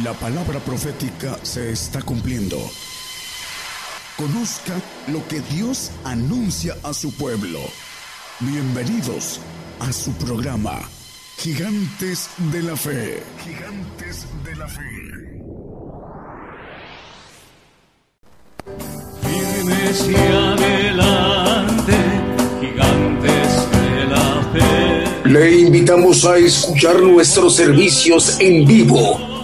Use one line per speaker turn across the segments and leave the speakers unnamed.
La palabra profética se está cumpliendo. Conozca lo que Dios anuncia a su pueblo. Bienvenidos a su programa, Gigantes de la Fe. Gigantes de la Fe.
Firmes y adelante, gigantes de la fe.
Le invitamos a escuchar nuestros servicios en vivo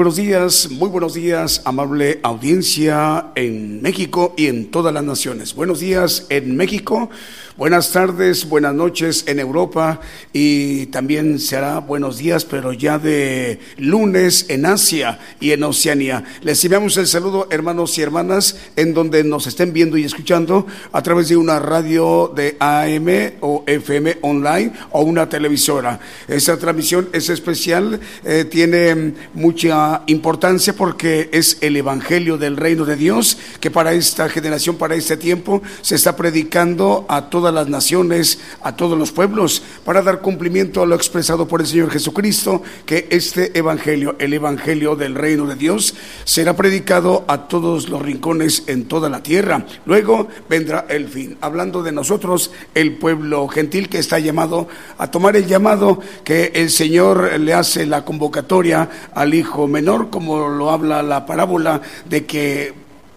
Buenos días, muy buenos días, amable audiencia en México y en todas las naciones. Buenos días en México, buenas tardes, buenas noches en Europa y también será buenos días, pero ya de lunes en Asia y en Oceanía. Les enviamos el saludo, hermanos y hermanas, en donde nos estén viendo y escuchando a través de una radio de AM o FM online o una televisora. Esta transmisión es especial, eh, tiene mucha importancia porque es el Evangelio del Reino de Dios que para esta generación, para este tiempo, se está predicando a todas las naciones, a todos los pueblos, para dar cumplimiento a lo expresado por el Señor Jesucristo, que este Evangelio, el Evangelio del Reino de Dios, será predicado a todos los rincones en toda la tierra. Luego vendrá el fin. Hablando de nosotros, el pueblo gentil que está llamado a tomar el llamado que el Señor le hace la convocatoria al Hijo menor, como lo habla la parábola de que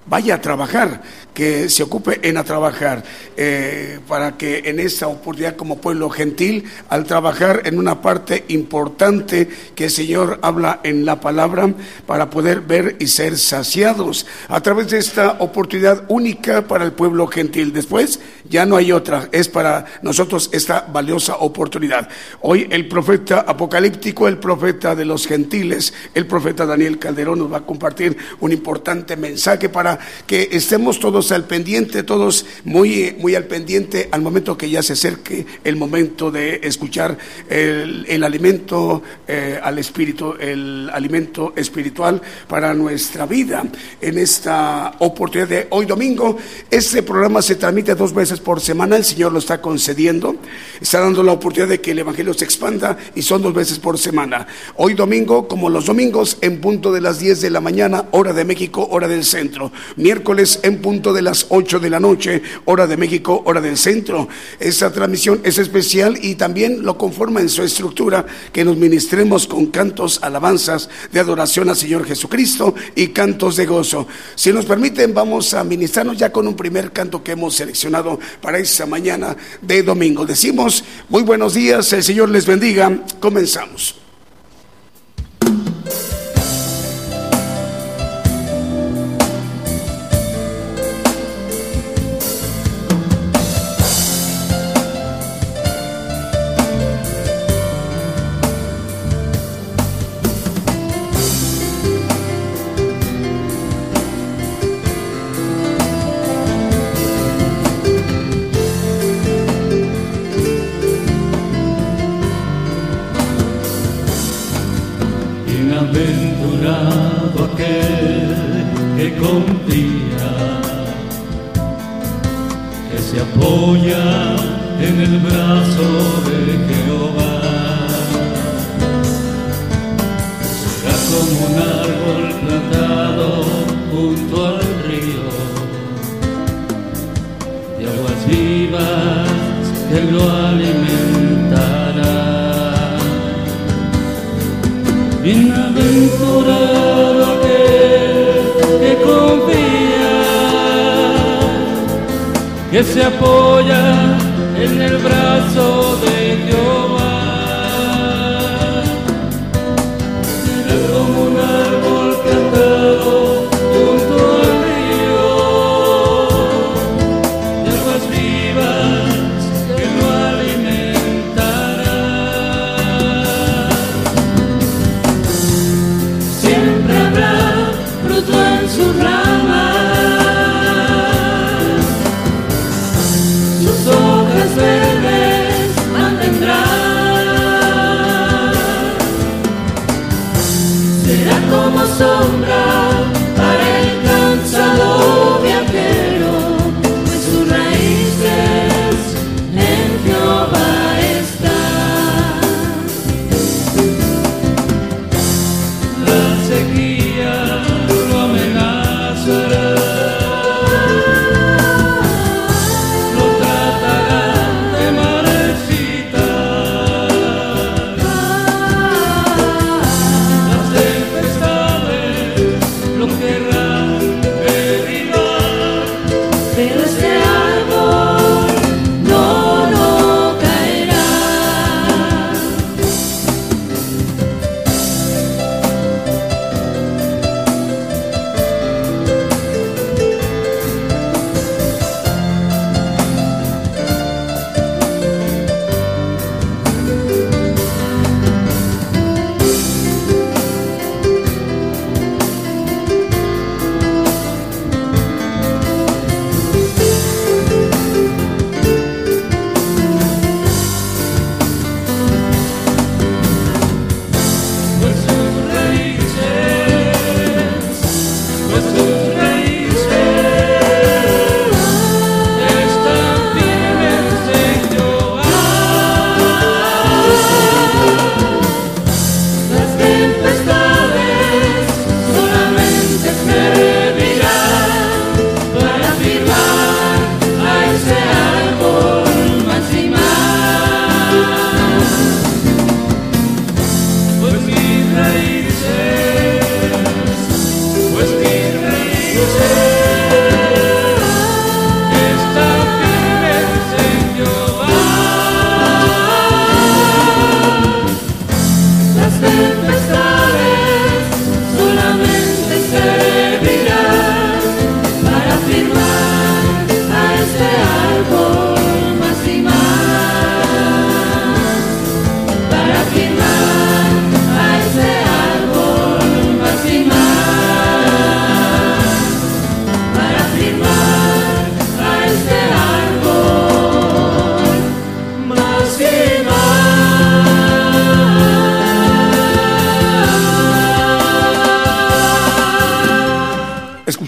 vaya a trabajar que se ocupe en a trabajar, eh, para que en esta oportunidad como pueblo gentil, al trabajar en una parte importante que el Señor habla en la palabra, para poder ver y ser saciados a través de esta oportunidad única para el pueblo gentil. Después ya no hay otra, es para nosotros esta valiosa oportunidad. Hoy el profeta apocalíptico, el profeta de los gentiles, el profeta Daniel Calderón nos va a compartir un importante mensaje para que estemos todos al pendiente, todos muy, muy al pendiente al momento que ya se acerque el momento de escuchar el, alimento eh, al espíritu, el alimento espiritual para nuestra vida. En esta oportunidad de hoy domingo, este programa se transmite dos veces por semana, el Señor lo está concediendo, está dando la oportunidad de que el Evangelio se expanda y son dos veces por semana. Hoy domingo, como los domingos, en punto de las 10 de la mañana, hora de México, hora del centro. Miércoles en punto de las 8 de la noche, hora de México, hora del centro. Esta transmisión es especial y también lo conforma en su estructura que nos ministremos con cantos, alabanzas de adoración al Señor Jesucristo y cantos de gozo. Si nos permiten, vamos a ministrarnos ya con un primer canto que hemos seleccionado para esta mañana de domingo. Decimos, muy buenos días, el Señor les bendiga. Comenzamos.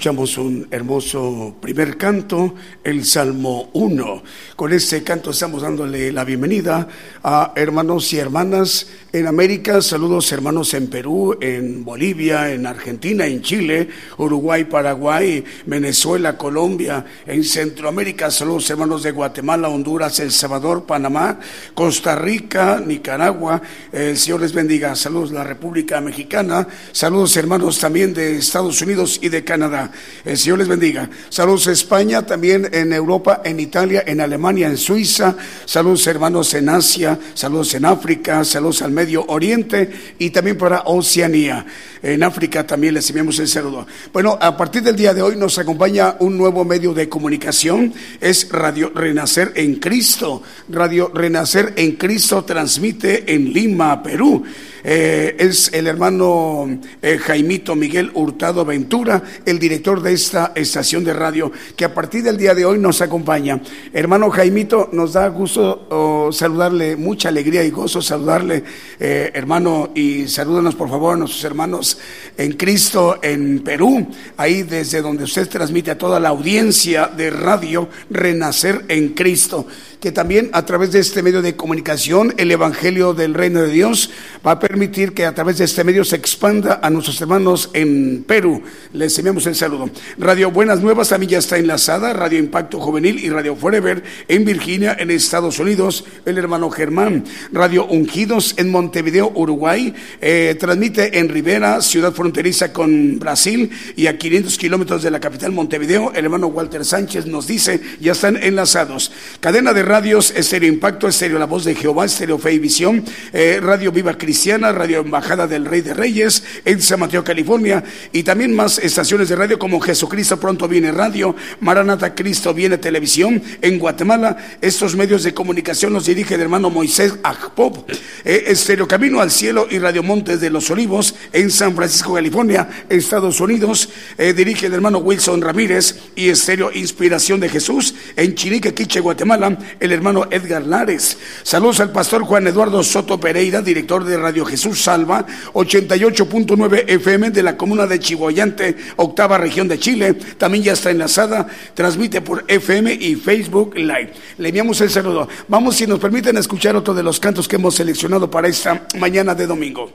Escuchamos un hermoso primer canto, el Salmo 1. Con este canto estamos dándole la bienvenida a hermanos y hermanas en América. Saludos hermanos en Perú, en Bolivia, en Argentina, en Chile, Uruguay, Paraguay, Venezuela, Colombia, en Centroamérica. Saludos hermanos de Guatemala, Honduras, El Salvador, Panamá, Costa Rica, Nicaragua. El Señor les bendiga. Saludos la República Mexicana. Saludos hermanos también de Estados Unidos y de Canadá. El Señor les bendiga. Saludos España, también en Europa, en Italia, en Alemania, en Suiza. Saludos hermanos en Asia, saludos en África, saludos al Medio Oriente y también para Oceanía. En África también les enviamos el saludo. Bueno, a partir del día de hoy nos acompaña un nuevo medio de comunicación. Es Radio Renacer en Cristo. Radio Renacer en Cristo transmite en Lima, Perú. Eh, es el hermano eh, Jaimito Miguel Hurtado Ventura, el director de esta estación de radio, que a partir del día de hoy nos acompaña. Hermano Jaimito, nos da gusto oh, saludarle, mucha alegría y gozo saludarle, eh, hermano, y salúdanos por favor a nuestros hermanos en Cristo en Perú, ahí desde donde usted transmite a toda la audiencia de radio Renacer en Cristo que también a través de este medio de comunicación el Evangelio del Reino de Dios va a permitir que a través de este medio se expanda a nuestros hermanos en Perú. Les enviamos el saludo. Radio Buenas Nuevas también ya está enlazada, Radio Impacto Juvenil y Radio Forever en Virginia, en Estados Unidos, el hermano Germán. Radio Ungidos en Montevideo, Uruguay, eh, transmite en Rivera, ciudad fronteriza con Brasil y a 500 kilómetros de la capital Montevideo. El hermano Walter Sánchez nos dice, ya están enlazados. Cadena de radios, Estéreo Impacto, Estéreo La Voz de Jehová, Estéreo Fe y Visión, eh, Radio Viva Cristiana, Radio Embajada del Rey de Reyes, en San Mateo, California, y también más estaciones de radio como Jesucristo Pronto Viene Radio, Maranata Cristo Viene Televisión, en Guatemala. Estos medios de comunicación los dirige el hermano Moisés Agpop, eh, Estéreo Camino al Cielo y Radio Montes de los Olivos, en San Francisco, California, Estados Unidos, eh, dirige el hermano Wilson Ramírez y Estéreo Inspiración de Jesús, en Chinique, Quiche, Guatemala, el hermano Edgar Lares. Saludos al pastor Juan Eduardo Soto Pereira, director de Radio Jesús Salva, 88.9 FM de la comuna de Chihuayante, octava región de Chile. También ya está enlazada, transmite por FM y Facebook Live. Le enviamos el saludo. Vamos, si nos permiten, escuchar otro de los cantos que hemos seleccionado para esta mañana de domingo.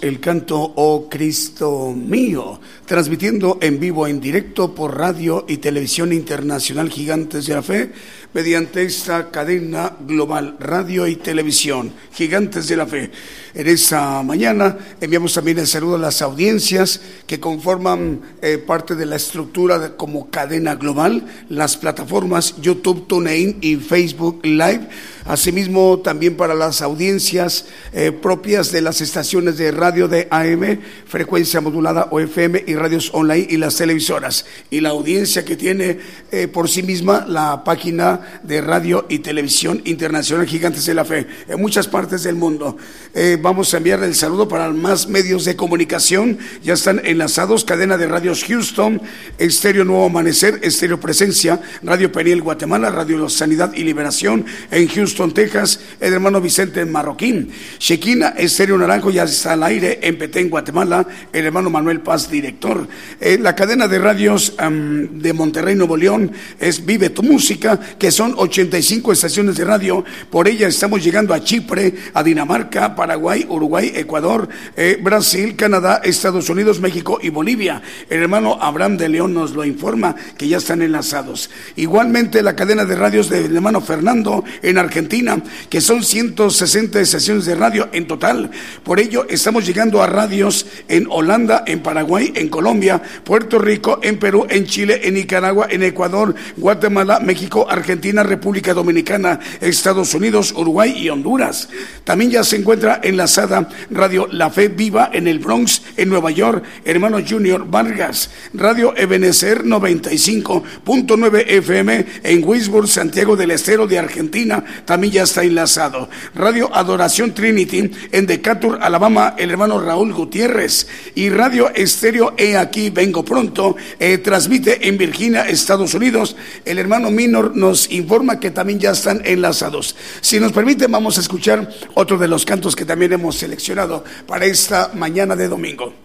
El canto Oh Cristo mío, transmitiendo en vivo, en directo por radio y televisión internacional Gigantes de la Fe, mediante esta cadena global, radio y televisión, Gigantes de la Fe. En esta mañana enviamos también el saludo a las audiencias que conforman eh, parte de la estructura como cadena global, las plataformas YouTube, TuneIn y Facebook Live Asimismo, también para las audiencias eh, propias de las estaciones de radio de AM, frecuencia modulada o FM y radios online y las televisoras. Y la audiencia que tiene eh, por sí misma la página de radio y televisión internacional Gigantes de la Fe en muchas partes del mundo. Eh, vamos a enviar el saludo para más medios de comunicación. Ya están enlazados, cadena de radios Houston, Estéreo Nuevo Amanecer, Estéreo Presencia, Radio Peniel Guatemala, Radio Sanidad y Liberación en Houston Texas, el hermano Vicente Marroquín. Shekina Estéreo Naranjo ya está al aire en Petén, Guatemala, el hermano Manuel Paz, director. Eh, la cadena de radios de Monterrey, Nuevo León, es Vive tu Música, que son 85 estaciones de radio. Por ella estamos llegando a Chipre, a Dinamarca, Paraguay, Uruguay, Ecuador, eh, Brasil, Canadá, Estados Unidos, México y Bolivia. El hermano Abraham de León nos lo informa que ya están enlazados. Igualmente la cadena de radios del hermano Fernando en Argentina que son 160 estaciones de radio en total. Por ello, estamos llegando a radios en Holanda, en Paraguay, en Colombia, Puerto Rico, en Perú, en Chile, en Nicaragua, en Ecuador, Guatemala, México, Argentina, República Dominicana, Estados Unidos, Uruguay y Honduras. También ya se encuentra enlazada Radio La Fe Viva en el Bronx, en Nueva York, hermano Junior Vargas, Radio Ebenecer 95.9 FM en Wisburg, Santiago del Estero de Argentina, también ya está enlazado. Radio Adoración Trinity en Decatur, Alabama, el hermano Raúl Gutiérrez. Y Radio Estéreo He Aquí Vengo Pronto eh, transmite en Virginia, Estados Unidos. El hermano Minor nos informa que también ya están enlazados. Si nos permite, vamos a escuchar otro de los cantos que también hemos seleccionado para esta mañana de domingo.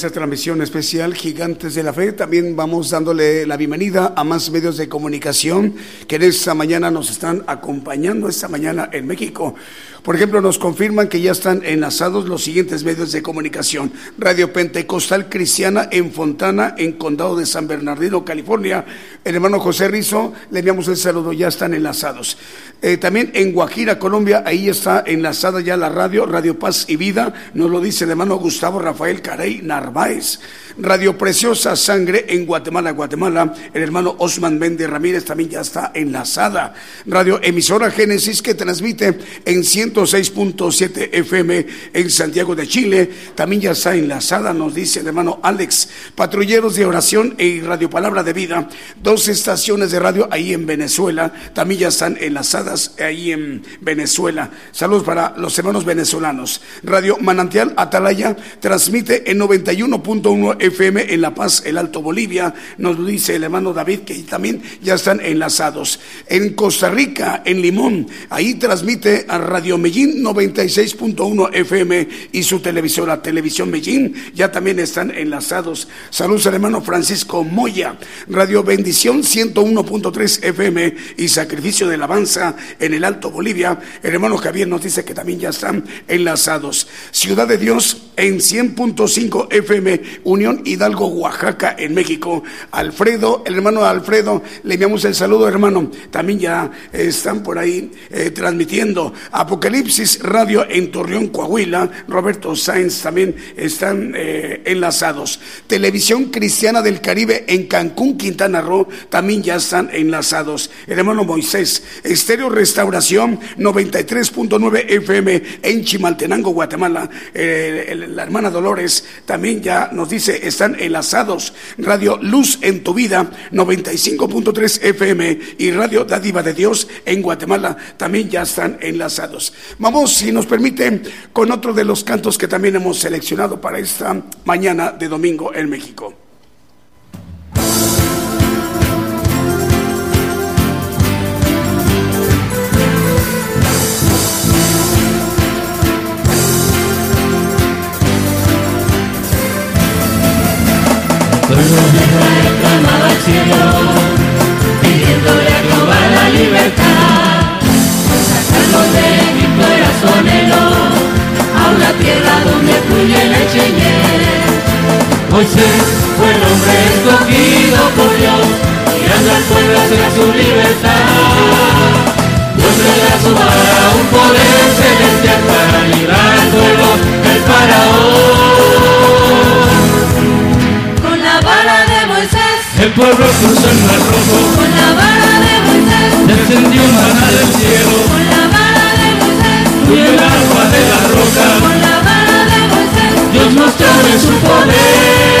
Esta transmisión especial Gigantes de la Fe. También vamos dándole la bienvenida a más medios de comunicación que en esta mañana nos están acompañando, esta mañana en México. Por ejemplo, nos confirman que ya están enlazados los siguientes medios de comunicación. Radio Pentecostal Cristiana en Fontana, en Condado de San Bernardino, California. El hermano José Rizo, le enviamos el saludo, ya están enlazados. Eh, también en Guajira, Colombia, ahí está enlazada ya la radio, Radio Paz y Vida, nos lo dice el hermano Gustavo Rafael Carey Narváez. Radio Preciosa Sangre en Guatemala, Guatemala. El hermano Osman Méndez Ramírez también ya está enlazada. Radio Emisora Génesis que transmite en 106.7 FM en Santiago de Chile. También ya está enlazada, nos dice el hermano Alex. Patrulleros de Oración y Radio Palabra de Vida. Dos estaciones de radio ahí en Venezuela. También ya están enlazadas ahí en Venezuela. Saludos para los hermanos venezolanos. Radio Manantial Atalaya transmite en 91.1 FM FM en La Paz, el Alto Bolivia, nos dice el hermano David, que también ya están enlazados. En Costa Rica, en Limón, ahí transmite a Radio Medellín 96.1 FM y su televisora Televisión Medellín, ya también están enlazados. Saludos al hermano Francisco Moya, Radio Bendición 101.3 FM y Sacrificio de Alabanza en el Alto Bolivia. El hermano Javier nos dice que también ya están enlazados. Ciudad de Dios en 100.5 FM, Unión Hidalgo, Oaxaca, en México. Alfredo, el hermano Alfredo, le enviamos el saludo, hermano. También ya están por ahí eh, transmitiendo. Apocalipsis Radio en Torreón, Coahuila. Roberto Sáenz también están eh, enlazados. Televisión Cristiana del Caribe en Cancún, Quintana Roo, también ya están enlazados. El hermano Moisés, Estéreo Restauración 93.9 FM en Chimaltenango, Guatemala. Eh, la hermana Dolores también ya nos dice, están enlazados. Radio Luz en tu vida, 95.3 FM y Radio Dádiva de Dios en Guatemala también ya están enlazados. Vamos, si nos permite, con otro de los cantos que también hemos seleccionado para esta mañana de domingo en México.
Clamaba al cielo, pidiéndole a Jehová la libertad. Sacarlo de su anhelo, a una tierra donde fluye leche y. Moisés fue el hombre escogido por Dios, guiando al pueblo hacia su libertad. Dios le da su vara un poder celestial para librar al pueblo del faraón. El pueblo cruzó el mar rojo.
Con la vara de Moisés.
Descendió maná del cielo.
Con la vara de Moisés.
Fluyó el agua de la roca.
Con la vara de Moisés.
Dios mostró de su poder.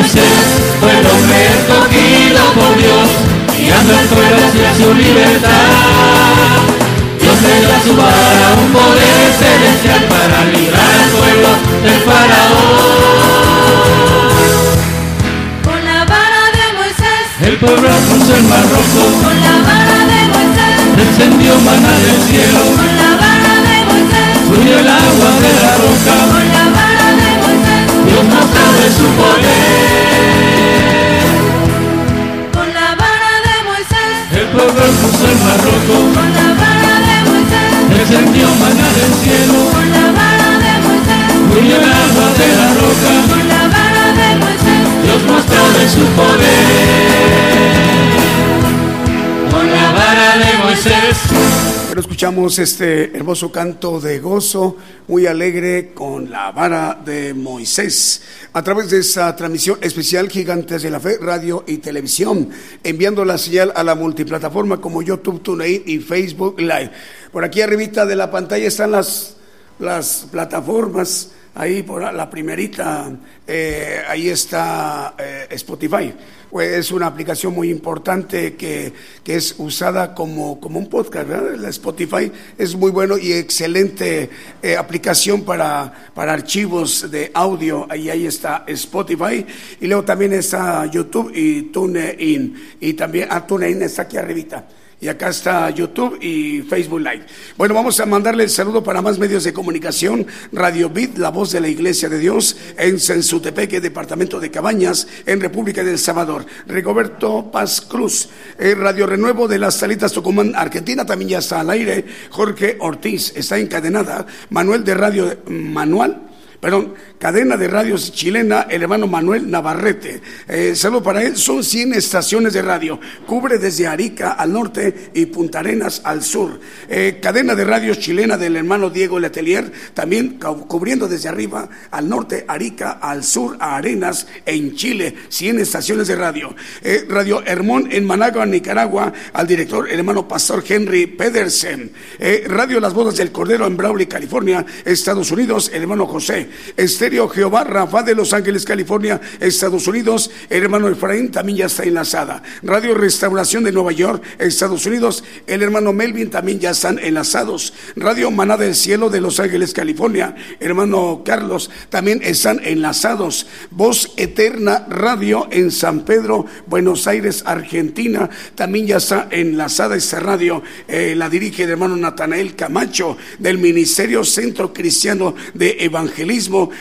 Moisés fue el hombre escogido por Dios, guiando al pueblo hacia su libertad. Dios le da su vara un poder celestial para librar al pueblo del faraón.
Con la vara de Moisés.
El pueblo cruzó el mar rojo,
Con la vara de Moisés.
descendió maná del cielo,
Con la vara de Moisés.
fluyó el agua de la roca,
Con la vara de Moisés.
Dios mostró de su poder.
Con la vara de Moisés.
descendió maná del cielo,
Con la vara de Moisés.
fluyó el agua de la roca,
Con la vara de Moisés.
Dios mostró de su poder.
Escuchamos este hermoso canto de gozo, muy alegre con la vara de Moisés, a través de esa transmisión especial Gigantes de la Fe, radio y televisión, enviando la señal a la multiplataforma como YouTube, TuneIn y Facebook Live. Por aquí arribita de la pantalla están las, las plataformas ahí por la primerita, eh, ahí está eh, Spotify. Pues es una aplicación muy importante que, que es usada como, como, un podcast, ¿verdad? La Spotify es muy bueno y excelente eh, aplicación para, para archivos de audio. Ahí, ahí está Spotify. Y luego también está YouTube y TuneIn. Y también, ah, TuneIn está aquí arribita. Y acá está YouTube y Facebook Live. Bueno, vamos a mandarle el saludo para más medios de comunicación. Radio Bit, la voz de la Iglesia de Dios, en Sensutepeque, departamento de Cabañas, en República del Salvador. Rigoberto Paz Cruz, eh, Radio Renuevo de las Salitas Tucumán, Argentina, también ya está al aire. Jorge Ortiz está encadenada. Manuel de Radio Manual perdón, cadena de radios chilena, el hermano Manuel Navarrete. Eh, saludo para él, son 100 estaciones de radio, cubre desde Arica al norte y Punta Arenas al sur. Eh, cadena de radios chilena del hermano Diego Letelier, también cubriendo desde arriba al norte, Arica al sur, a Arenas en Chile, 100 estaciones de radio. Eh, radio Hermón en Managua, Nicaragua, al director, el hermano Pastor Henry Pedersen. Eh, radio Las Bodas del Cordero en Brawley, California, Estados Unidos, el hermano José Estéreo Jehová Rafa de Los Ángeles, California, Estados Unidos. El hermano Efraín también ya está enlazada. Radio Restauración de Nueva York, Estados Unidos. El hermano Melvin también ya están enlazados. Radio Maná del Cielo de Los Ángeles, California. Hermano Carlos también están enlazados. Voz Eterna Radio en San Pedro, Buenos Aires, Argentina. También ya está enlazada esta radio. Eh, la dirige el hermano Natanael Camacho del Ministerio Centro Cristiano de Evangelismo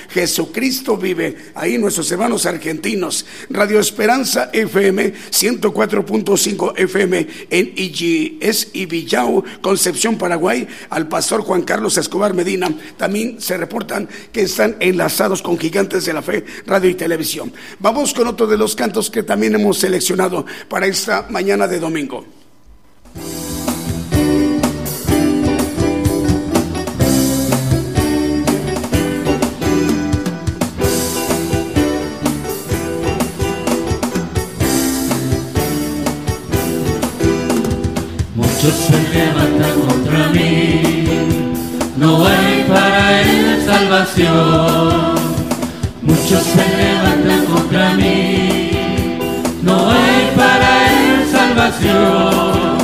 Jesucristo vive. Ahí nuestros hermanos argentinos. Radio Esperanza FM 104.5 FM en IGS y Villao, Concepción, Paraguay, al pastor Juan Carlos Escobar Medina. También se reportan que están enlazados con Gigantes de la Fe, Radio y Televisión. Vamos con otro de los cantos que también hemos seleccionado para esta mañana de domingo.
Muchos se levantan contra mí, no hay para él salvación.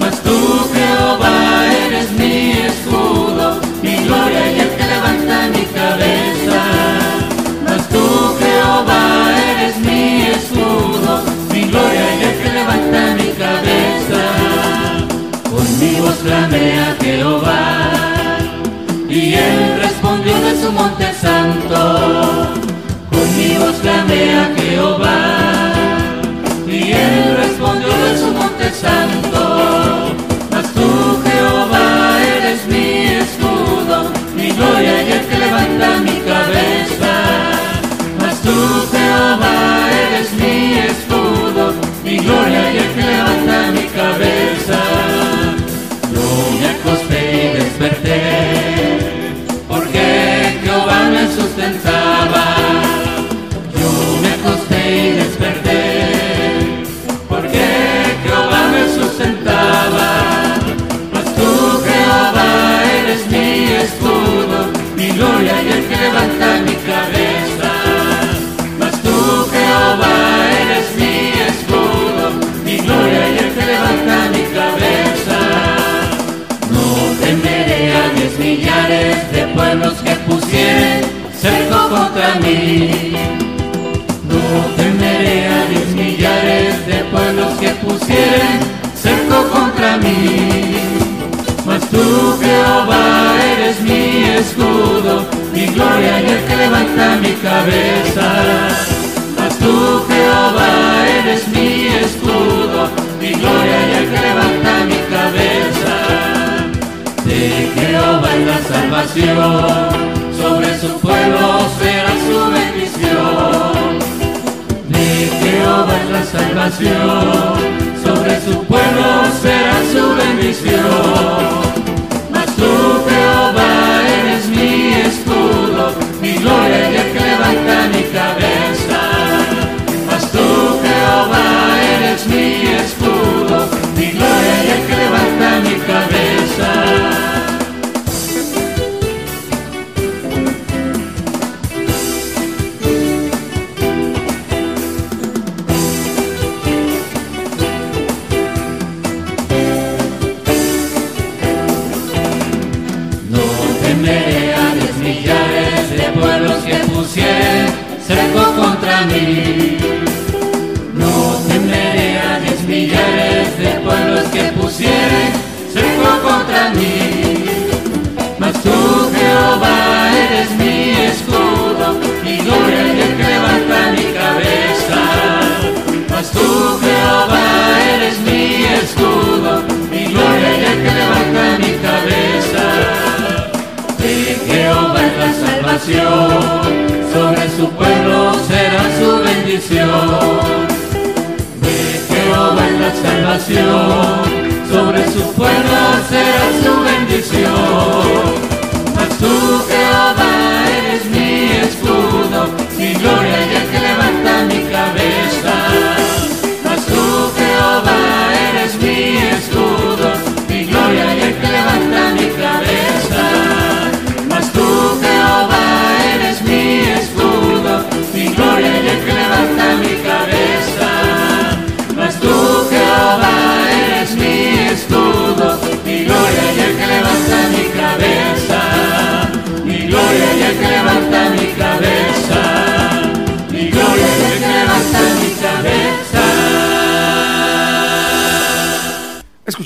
Mas tú, Jehová, eres mi escudo, mi gloria y el que levanta mi cabeza. Mas tú, Jehová, eres mi escudo, mi gloria y el que levanta mi cabeza. Con mi voz clamé a Jehová, y él respondió de su monte santo. Clamé a Jehová, mi gloria y el que levanta mi cabeza. Mas tú, Jehová, eres mi escudo, mi gloria y el que levanta mi cabeza. De Jehová es la salvación, sobre su pueblo será su bendición. De Jehová es la salvación, sobre su pueblo será su bendición. Escudo, mi gloria y el que levanta mi cabeza. Mas tú, Jehová, eres mi escudo, mi gloria y el que levanta mi cabeza. Sobre su pueblo será su bendición. De Jehová es la salvación, sobre su pueblo será su bendición.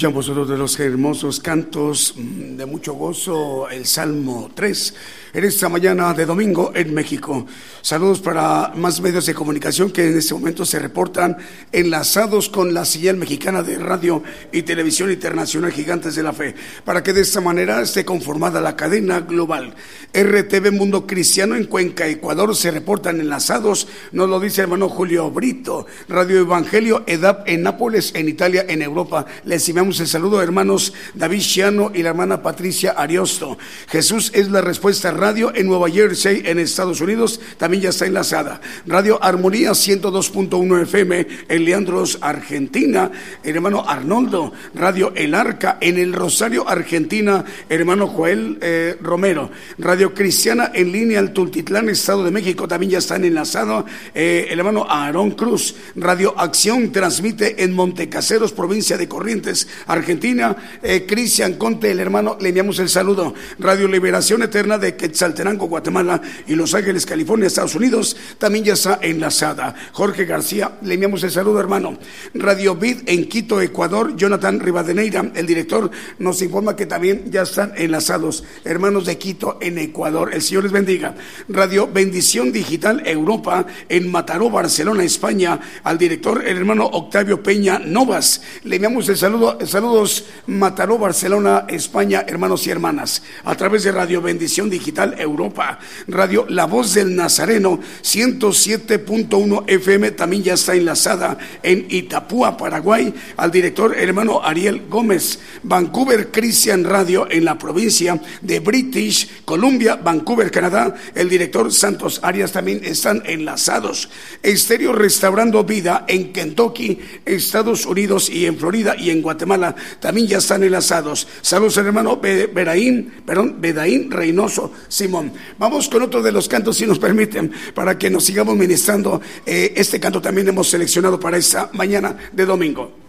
Escuchamos de los hermosos cantos mm, de mucho gozo, el Salmo 3, en esta mañana de domingo en México. Saludos para más medios de comunicación que en este momento se reportan enlazados con la señal mexicana de radio y televisión internacional Gigantes de la Fe, para que de esta manera esté conformada la cadena global. RTV Mundo Cristiano en Cuenca, Ecuador, se reportan enlazados, nos lo dice hermano Julio Brito. Radio Evangelio EDAP en Nápoles, en Italia, en Europa. Les enviamos el saludo, hermanos David Chiano y la hermana Patricia Ariosto. Jesús es la respuesta radio en Nueva Jersey, en Estados Unidos, también ya está enlazada. Radio Armonía 102.1 FM en Leandros, Argentina, el hermano Arnoldo. Radio El Arca en el Rosario, Argentina, hermano Joel eh, Romero. Radio Cristiana en línea al Tultitlán, Estado de México, también ya están enlazados. Eh, el hermano Aarón Cruz. Radio Acción transmite en Montecaseros, provincia de Corrientes, Argentina. Eh, Cristian Conte, el hermano, le enviamos el saludo. Radio Liberación Eterna de Quetzaltenango, Guatemala y Los Ángeles, California, Unidos, también ya está enlazada. Jorge García, le enviamos el saludo, hermano. Radio Vid en Quito, Ecuador, Jonathan Rivadeneira, el director, nos informa que también ya están enlazados. Hermanos de Quito en Ecuador, el Señor les bendiga. Radio Bendición Digital Europa en Mataró, Barcelona, España, al director, el hermano Octavio Peña Novas. Le enviamos el saludo, saludos Mataró, Barcelona, España, hermanos y hermanas, a través de Radio Bendición Digital Europa. Radio La Voz del Nazareno, 107.1 FM, también ya está enlazada en Itapúa, Paraguay, al director hermano Ariel Gómez. Vancouver Christian Radio en la provincia de British Columbia, Vancouver, Canadá, el director Santos Arias también están enlazados. Estéreo Restaurando Vida en Kentucky, Estados Unidos y en Florida y en Guatemala también ya están enlazados. Saludos hermano Be- Beraín, perdón, Bedaín Reynoso Simón. Vamos con otro de los cantos, si nos permiten, para que nos sigamos ministrando. Eh, este canto también hemos seleccionado para esta mañana de domingo.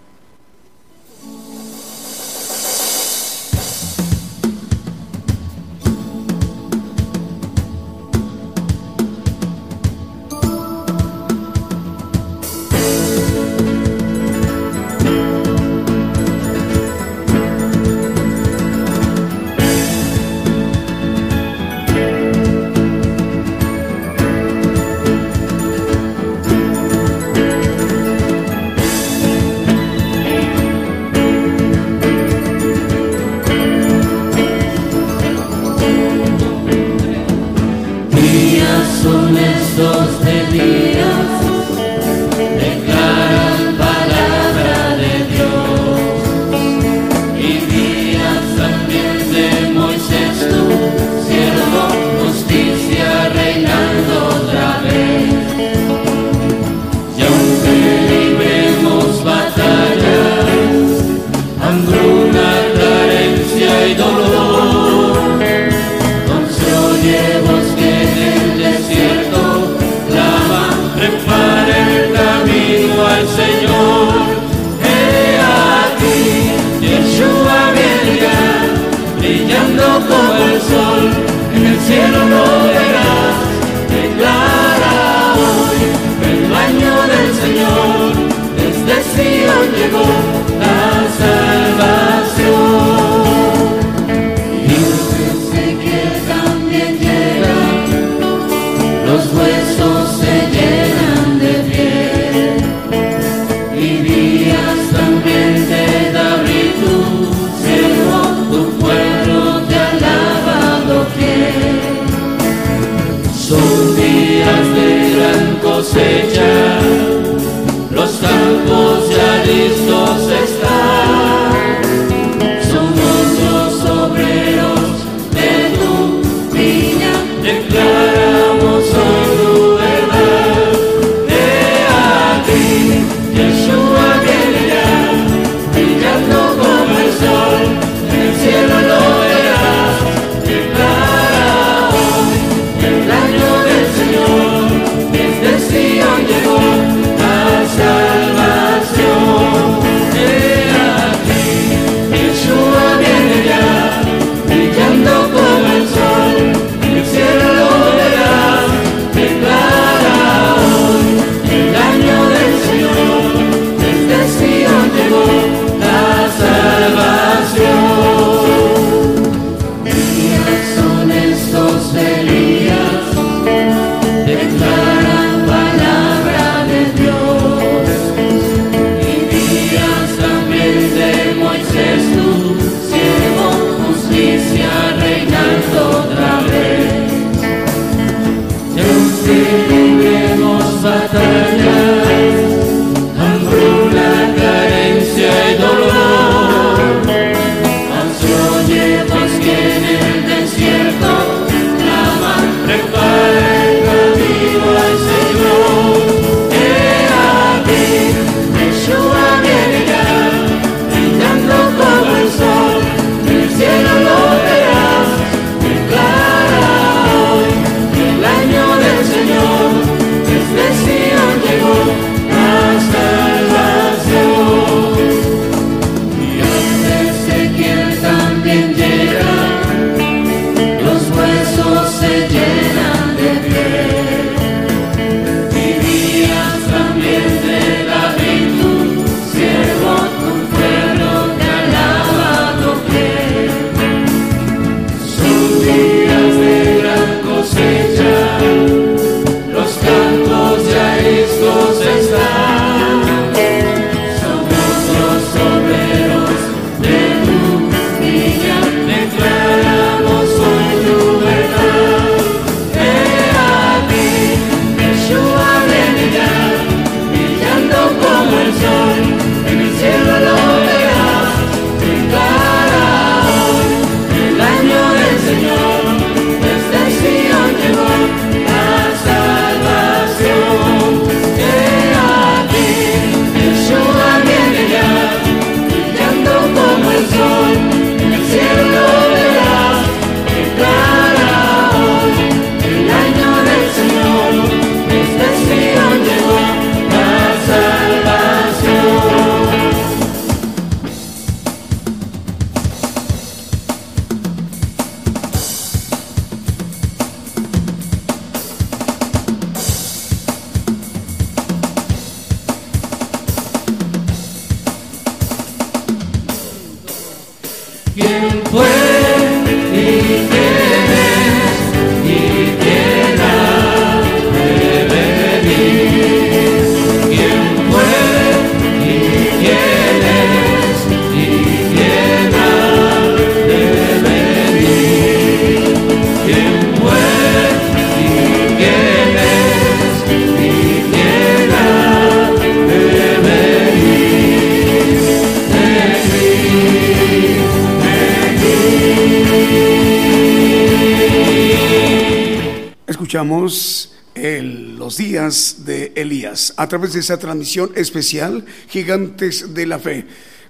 el, los días de
Elías a través de esa transmisión especial Gigantes de la Fe.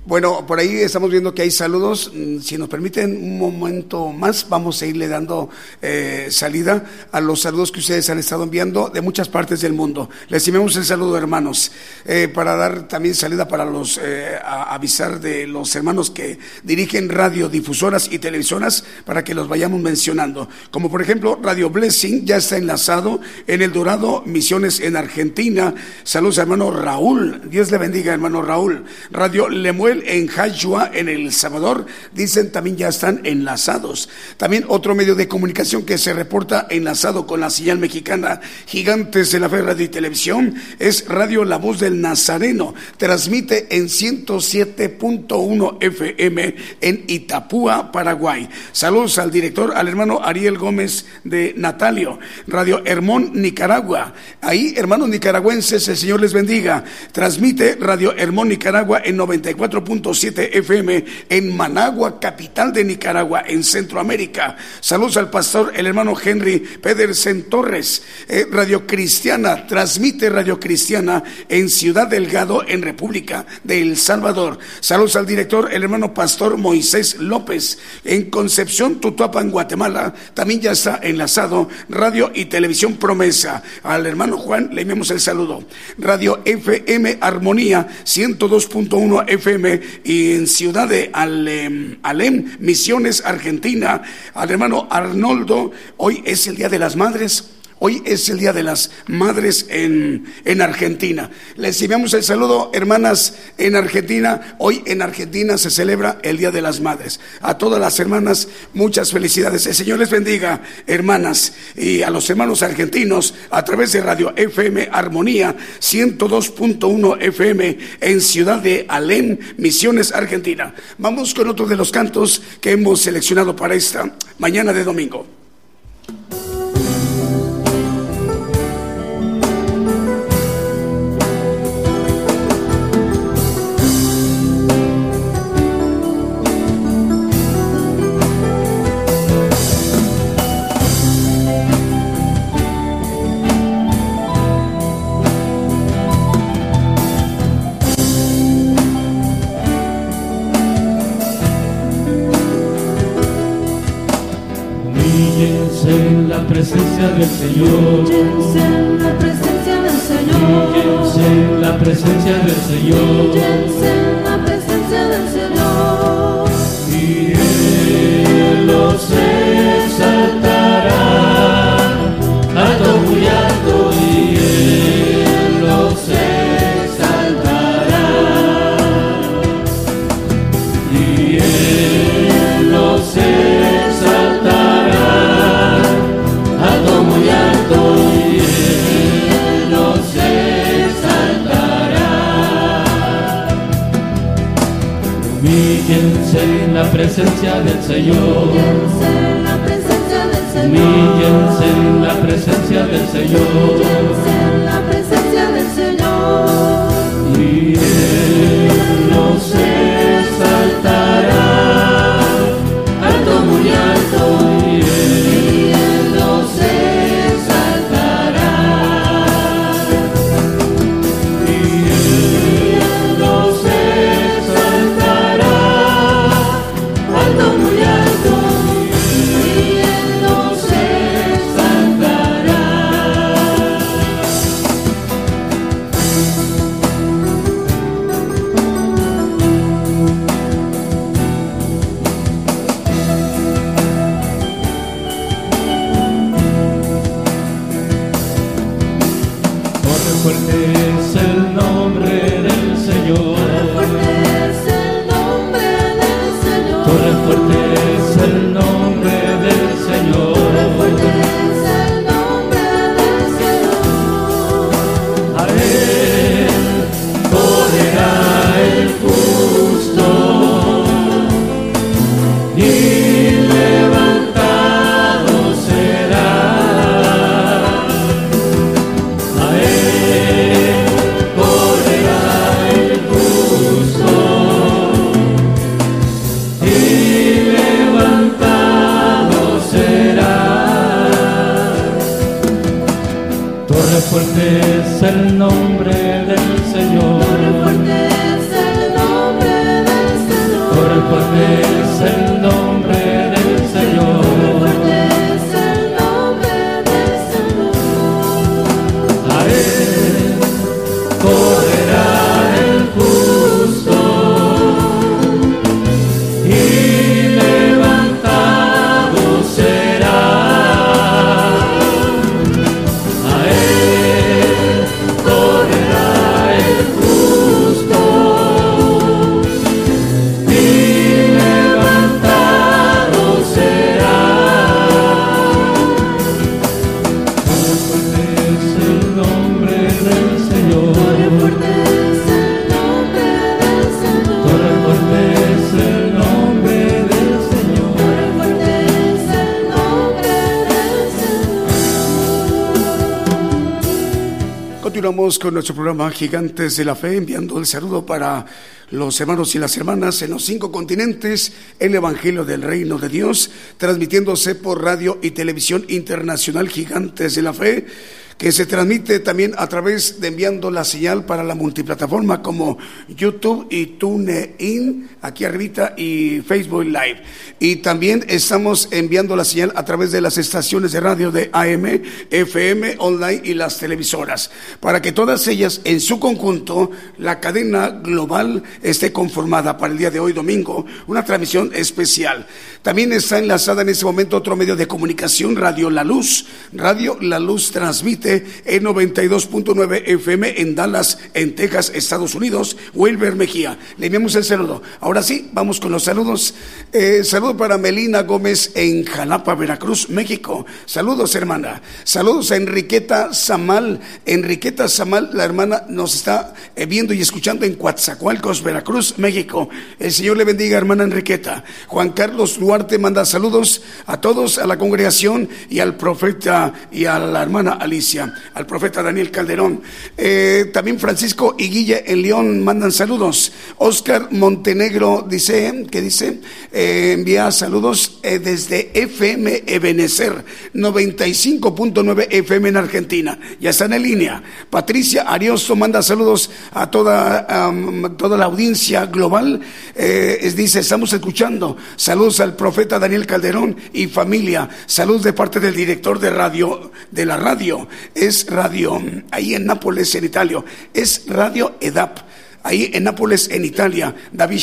Bueno, por ahí estamos viendo que hay saludos. Mm, si nos permiten un momento más, vamos a irle dando eh, salida a los saludos que ustedes han estado enviando de muchas partes del mundo. Les enviamos el saludo, hermanos, eh, para dar también salida para los, eh, avisar de los hermanos que dirigen radiodifusoras y televisoras para que los vayamos mencionando. Como por ejemplo, Radio Blessing ya está enlazado en El Dorado, Misiones en Argentina. Saludos, hermano Raúl. Dios le bendiga, hermano Raúl. Radio Lemuel en Jayua, en El Salvador, dicen también ya están enlazados. También otro medio de comunicación que se reporta enlazado con la señal mexicana Gigantes de la Fe Radio Televisión es Radio La Voz del Nazareno. Transmite en 107.1 FM en Itapúa, Paraguay. Saludos al director, al hermano Ariel Gómez de Natalio. Radio Hermón, Nicaragua. Ahí, hermanos nicaragüenses, el Señor les bendiga. Transmite Radio Hermón, Nicaragua en 94.7 FM en Managua, capital de Nicaragua, en Centroamérica. Saludos al pastor, el hermano Henry Pedersen Torres. Eh, Radio Cristiana, transmite Radio Cristiana en Ciudad Delgado, en República de El Salvador. Saludos al director, el hermano pastor Moisés López. En Concepción, Tutuapan, Guatemala, también ya está enlazado Radio y Televisión Promesa. Al hermano Juan le enviamos el saludo. Radio FM Armonía 102.1 FM y en Ciudad de Alem, Alem, Misiones, Argentina. Al hermano Arnoldo, hoy es el Día de las Madres. Hoy es el Día de las Madres en, en, Argentina. Les enviamos el saludo, hermanas, en Argentina. Hoy en Argentina se celebra el Día de las Madres. A todas las hermanas, muchas felicidades. El Señor les bendiga, hermanas, y a los hermanos argentinos a través de Radio FM Armonía 102.1 FM en Ciudad de Alén, Misiones, Argentina. Vamos con otro de los cantos que hemos seleccionado para esta mañana de domingo. Con nuestro programa Gigantes de la Fe, enviando el saludo para los hermanos y las hermanas en los cinco continentes, el Evangelio del Reino de Dios, transmitiéndose por radio y televisión internacional Gigantes de la Fe que se transmite también a través de enviando la señal para la multiplataforma como YouTube y TuneIn, aquí arribita, y Facebook Live. Y también estamos enviando la señal a través de las estaciones de radio de AM, FM, online y las televisoras, para que todas ellas en su conjunto, la cadena global esté conformada para el día de hoy, domingo, una transmisión especial. También está enlazada en este momento otro medio de comunicación, Radio La Luz. Radio La Luz transmite en 92.9 FM en Dallas, en Texas, Estados Unidos. Wilber Mejía. Le enviamos el saludo. Ahora sí, vamos con los saludos. Eh, saludo para Melina Gómez en Jalapa, Veracruz, México. Saludos, hermana. Saludos a Enriqueta Samal. Enriqueta Samal, la hermana, nos está eh, viendo y escuchando en Coatzacoalcos, Veracruz, México. El Señor le bendiga, hermana Enriqueta. Juan Carlos Duarte manda saludos a todos, a la congregación y al profeta y a la hermana Alicia al profeta Daniel Calderón. Eh, también Francisco y en León mandan saludos. Oscar Montenegro dice, que dice, eh, envía saludos eh, desde FM Ebenecer, 95.9 FM en Argentina. Ya están en línea. Patricia Ariosto manda saludos a toda, toda la audiencia global. dice, estamos escuchando. Saludos al profeta Daniel Calderón y familia. Saludos de parte del director de radio, de la radio es radio, ahí en Nápoles, en Italia, es Radio EDAP ahí en Nápoles, en Italia, David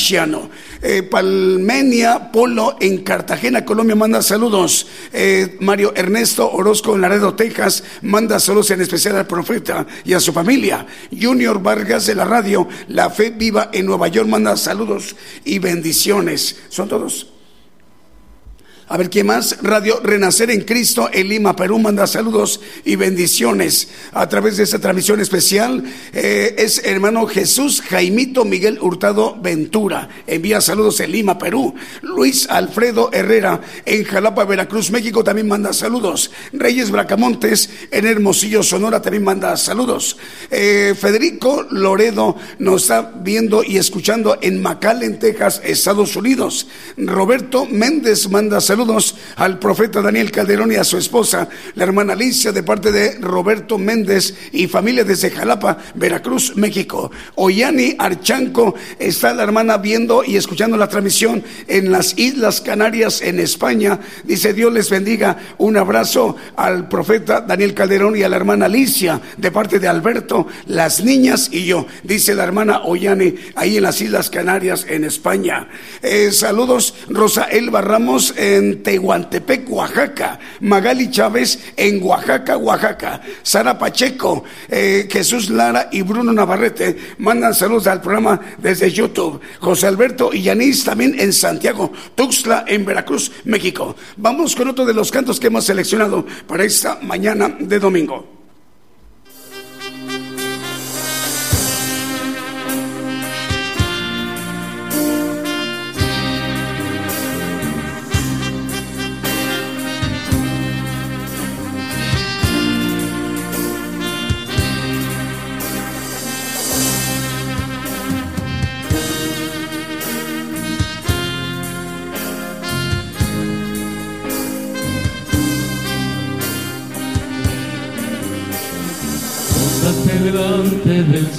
eh, Palmenia Polo en Cartagena, Colombia, manda saludos. Eh, Mario Ernesto Orozco en Laredo, Texas, manda saludos en especial al profeta y a su familia. Junior Vargas de la radio, La Fe Viva en Nueva York, manda saludos y bendiciones. Son todos. A ver, ¿qué más? Radio Renacer en Cristo en Lima, Perú, manda saludos y bendiciones a través de esta transmisión especial. Eh, es hermano Jesús Jaimito Miguel Hurtado Ventura. Envía saludos en Lima, Perú. Luis Alfredo Herrera en Jalapa, Veracruz, México, también manda saludos. Reyes Bracamontes en Hermosillo, Sonora, también manda saludos. Eh, Federico Loredo nos está viendo y escuchando en McAllen, Texas, Estados Unidos. Roberto Méndez manda saludos Saludos al profeta Daniel Calderón y a su esposa, la hermana Alicia, de parte de Roberto Méndez y familia desde Jalapa, Veracruz, México. Oyani Archanco está la hermana viendo y escuchando la transmisión en las Islas Canarias, en España. Dice Dios les bendiga. Un abrazo al profeta Daniel Calderón y a la hermana Alicia, de parte de Alberto, las niñas y yo. Dice la hermana Oyani, ahí en las Islas Canarias, en España. Eh, saludos, Rosa Elba Ramos en en Tehuantepec, Oaxaca. Magali Chávez en Oaxaca, Oaxaca. Sara Pacheco, eh, Jesús Lara y Bruno Navarrete mandan saludos al programa desde YouTube. José Alberto y Yanis también en Santiago, Tuxtla en Veracruz, México. Vamos con otro de los cantos que hemos seleccionado para esta mañana de domingo.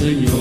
Delante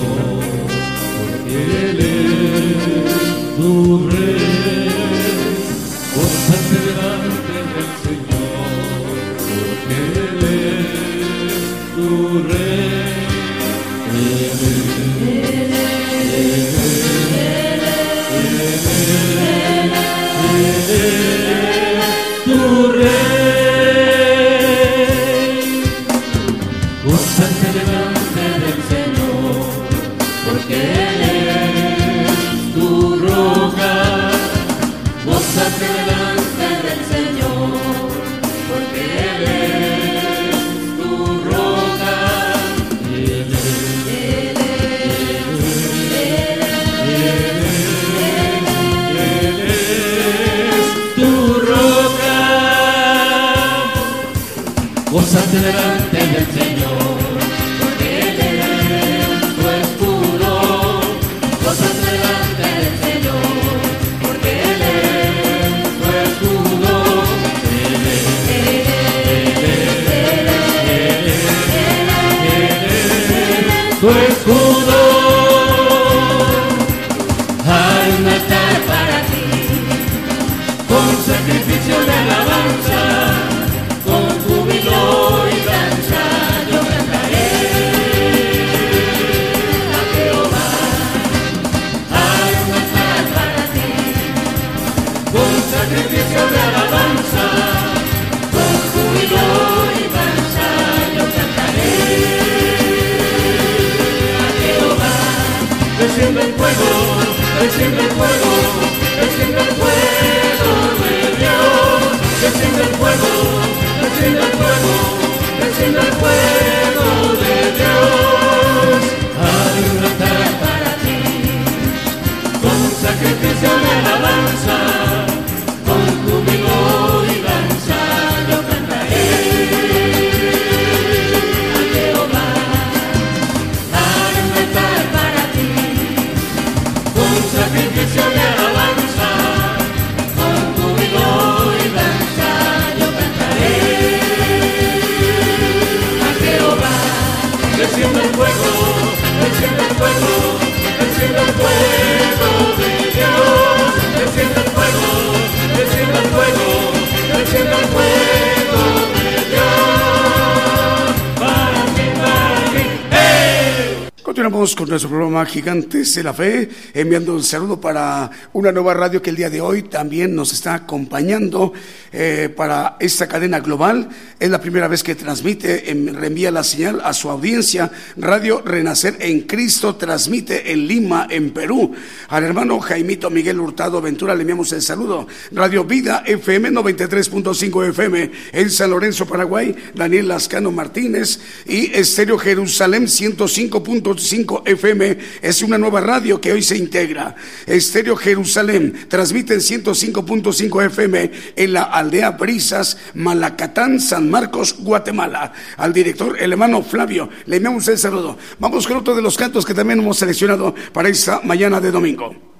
Continuamos con nuestro programa Gigantes de la Fe, enviando un saludo para una nueva radio que el día de hoy también nos está acompañando eh, para esta cadena global. Es la primera vez que transmite, em, reenvía la señal a su audiencia. Radio Renacer en Cristo transmite en Lima, en Perú. Al hermano Jaimito Miguel Hurtado Ventura le enviamos el saludo. Radio Vida FM 93.5 FM en San Lorenzo, Paraguay. Daniel Lascano Martínez y Estéreo Jerusalén 105.5 FM es una nueva radio que hoy se integra. Estéreo Jerusalén transmite en 105.5 FM en la aldea Brisas, Malacatán, San Marcos, Guatemala. Al director, el hermano Flavio, le enviamos el saludo. Vamos con otro de los cantos que también hemos seleccionado para esta mañana de domingo.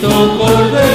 Cristo Cordero.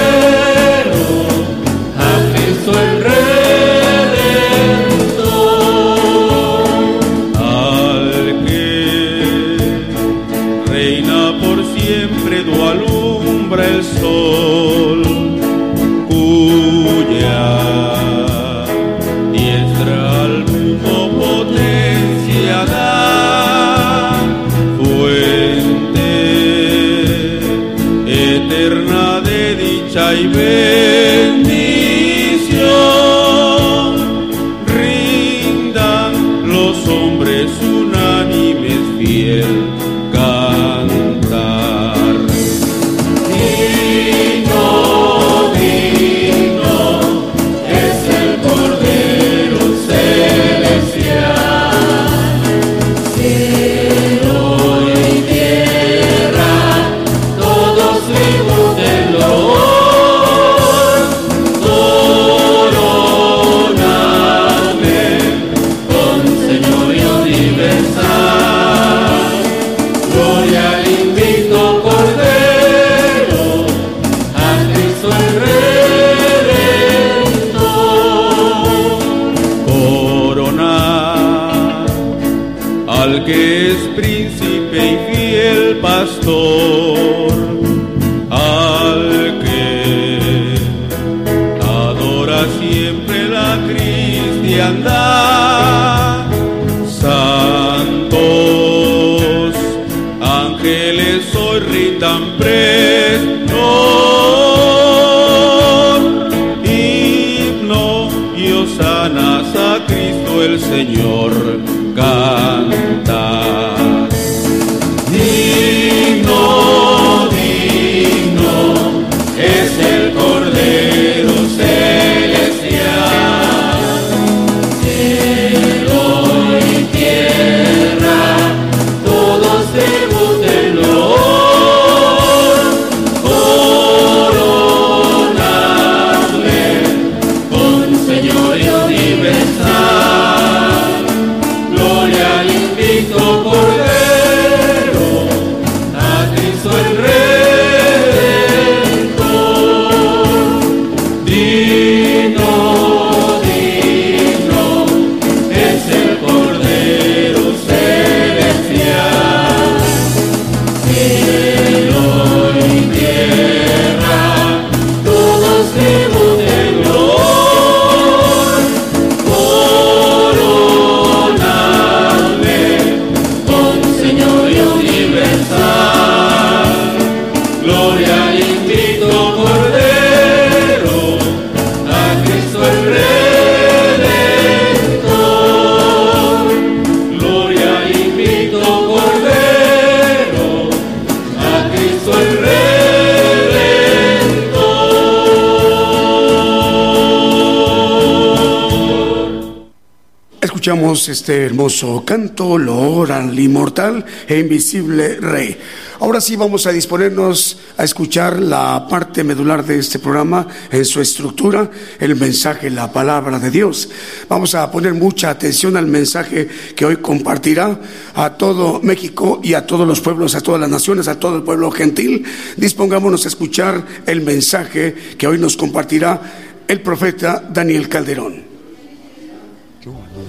Este hermoso canto, loor al inmortal e invisible Rey. Ahora sí vamos a disponernos a escuchar la parte medular de este programa en su estructura, el mensaje, la palabra de Dios. Vamos a poner mucha atención al mensaje que hoy compartirá a todo México y a todos los pueblos, a todas las naciones, a todo el pueblo gentil. Dispongámonos a escuchar el mensaje que hoy nos compartirá el profeta Daniel Calderón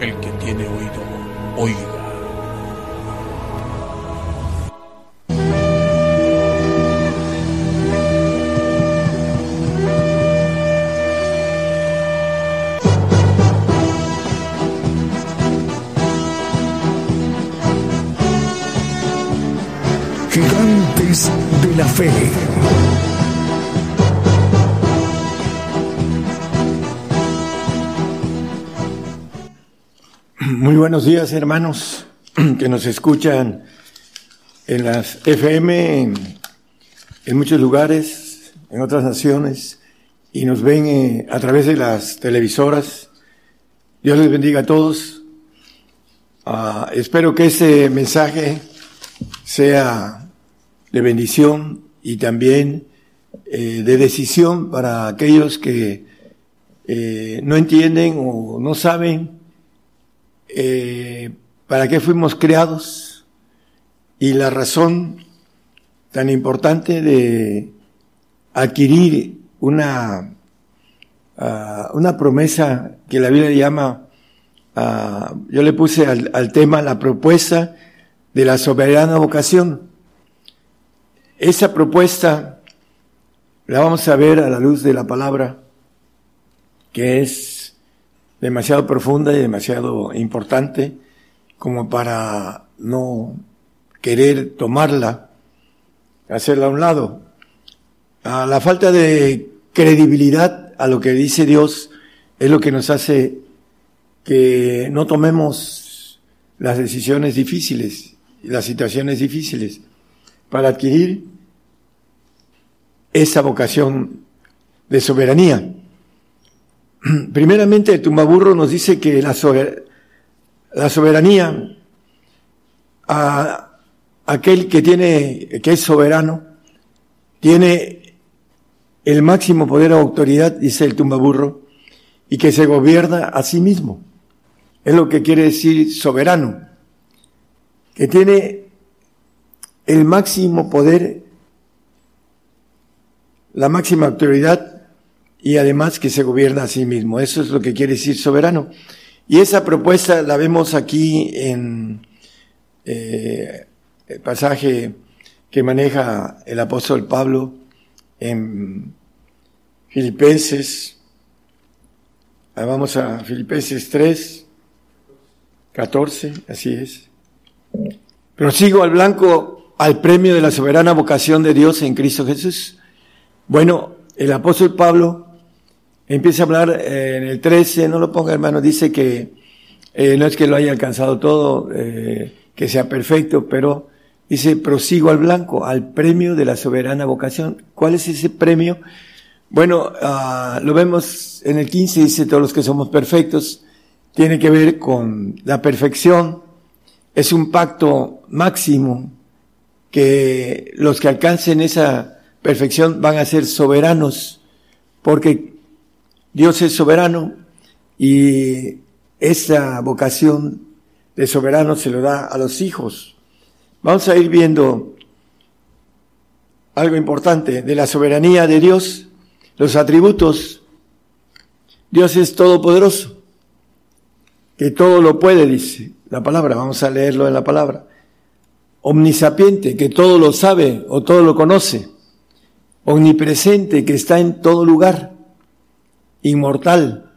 El que tiene oído, oiga.
Gigantes de la fe.
Buenos días, hermanos que nos escuchan en las FM, en, muchos lugares, en otras naciones, y nos ven eh, a través de las televisoras. Dios les bendiga a todos. Ah, espero que este mensaje sea de bendición y también eh, de decisión para aquellos que eh, no entienden o no saben eh, para qué fuimos creados y la razón tan importante de adquirir una, uh, una promesa que la Biblia llama, uh, yo le puse al tema la propuesta de la soberana vocación. Esa propuesta la vamos a ver a la luz de la palabra, que es demasiado profunda y demasiado importante como para no querer tomarla, hacerla a un lado. A la falta de credibilidad a lo que dice Dios es lo que nos hace que no tomemos las decisiones difíciles, las situaciones difíciles, para adquirir esa vocación de soberanía. Primeramente, el tumbaburro nos dice que la, soberanía a aquel que tiene, que es soberano, tiene el máximo poder o autoridad, dice el tumbaburro, y que se gobierna a sí mismo. Es lo que quiere decir soberano, que tiene el máximo poder, la máxima autoridad y además que se gobierna a sí mismo. Eso es lo que quiere decir soberano. Y esa propuesta la vemos aquí en eh, el pasaje que maneja el apóstol Pablo en Filipenses. Ah, vamos a Filipenses 3, 14, así es. Prosigo al blanco al premio de la soberana vocación de Dios en Cristo Jesús. Bueno, el apóstol Pablo empieza a hablar eh, en el 13, no lo ponga hermano, dice que eh, no es que lo haya alcanzado todo, eh, que sea perfecto, pero dice, prosigo al blanco, al premio de la soberana vocación. ¿Cuál es ese premio? Bueno, uh, lo vemos en el 15, dice, todos los que somos perfectos, tiene que ver con la perfección, es un pacto máximo que los que alcancen esa perfección van a ser soberanos, porque Dios es soberano y esa vocación de soberano se lo da a los hijos. Vamos a ir viendo algo importante de la soberanía de Dios, los atributos. Dios es todopoderoso, que todo lo puede, dice la palabra, vamos a leerlo en la palabra. Omnisapiente, que todo lo sabe o todo lo conoce. Omnipresente, que está en todo lugar inmortal,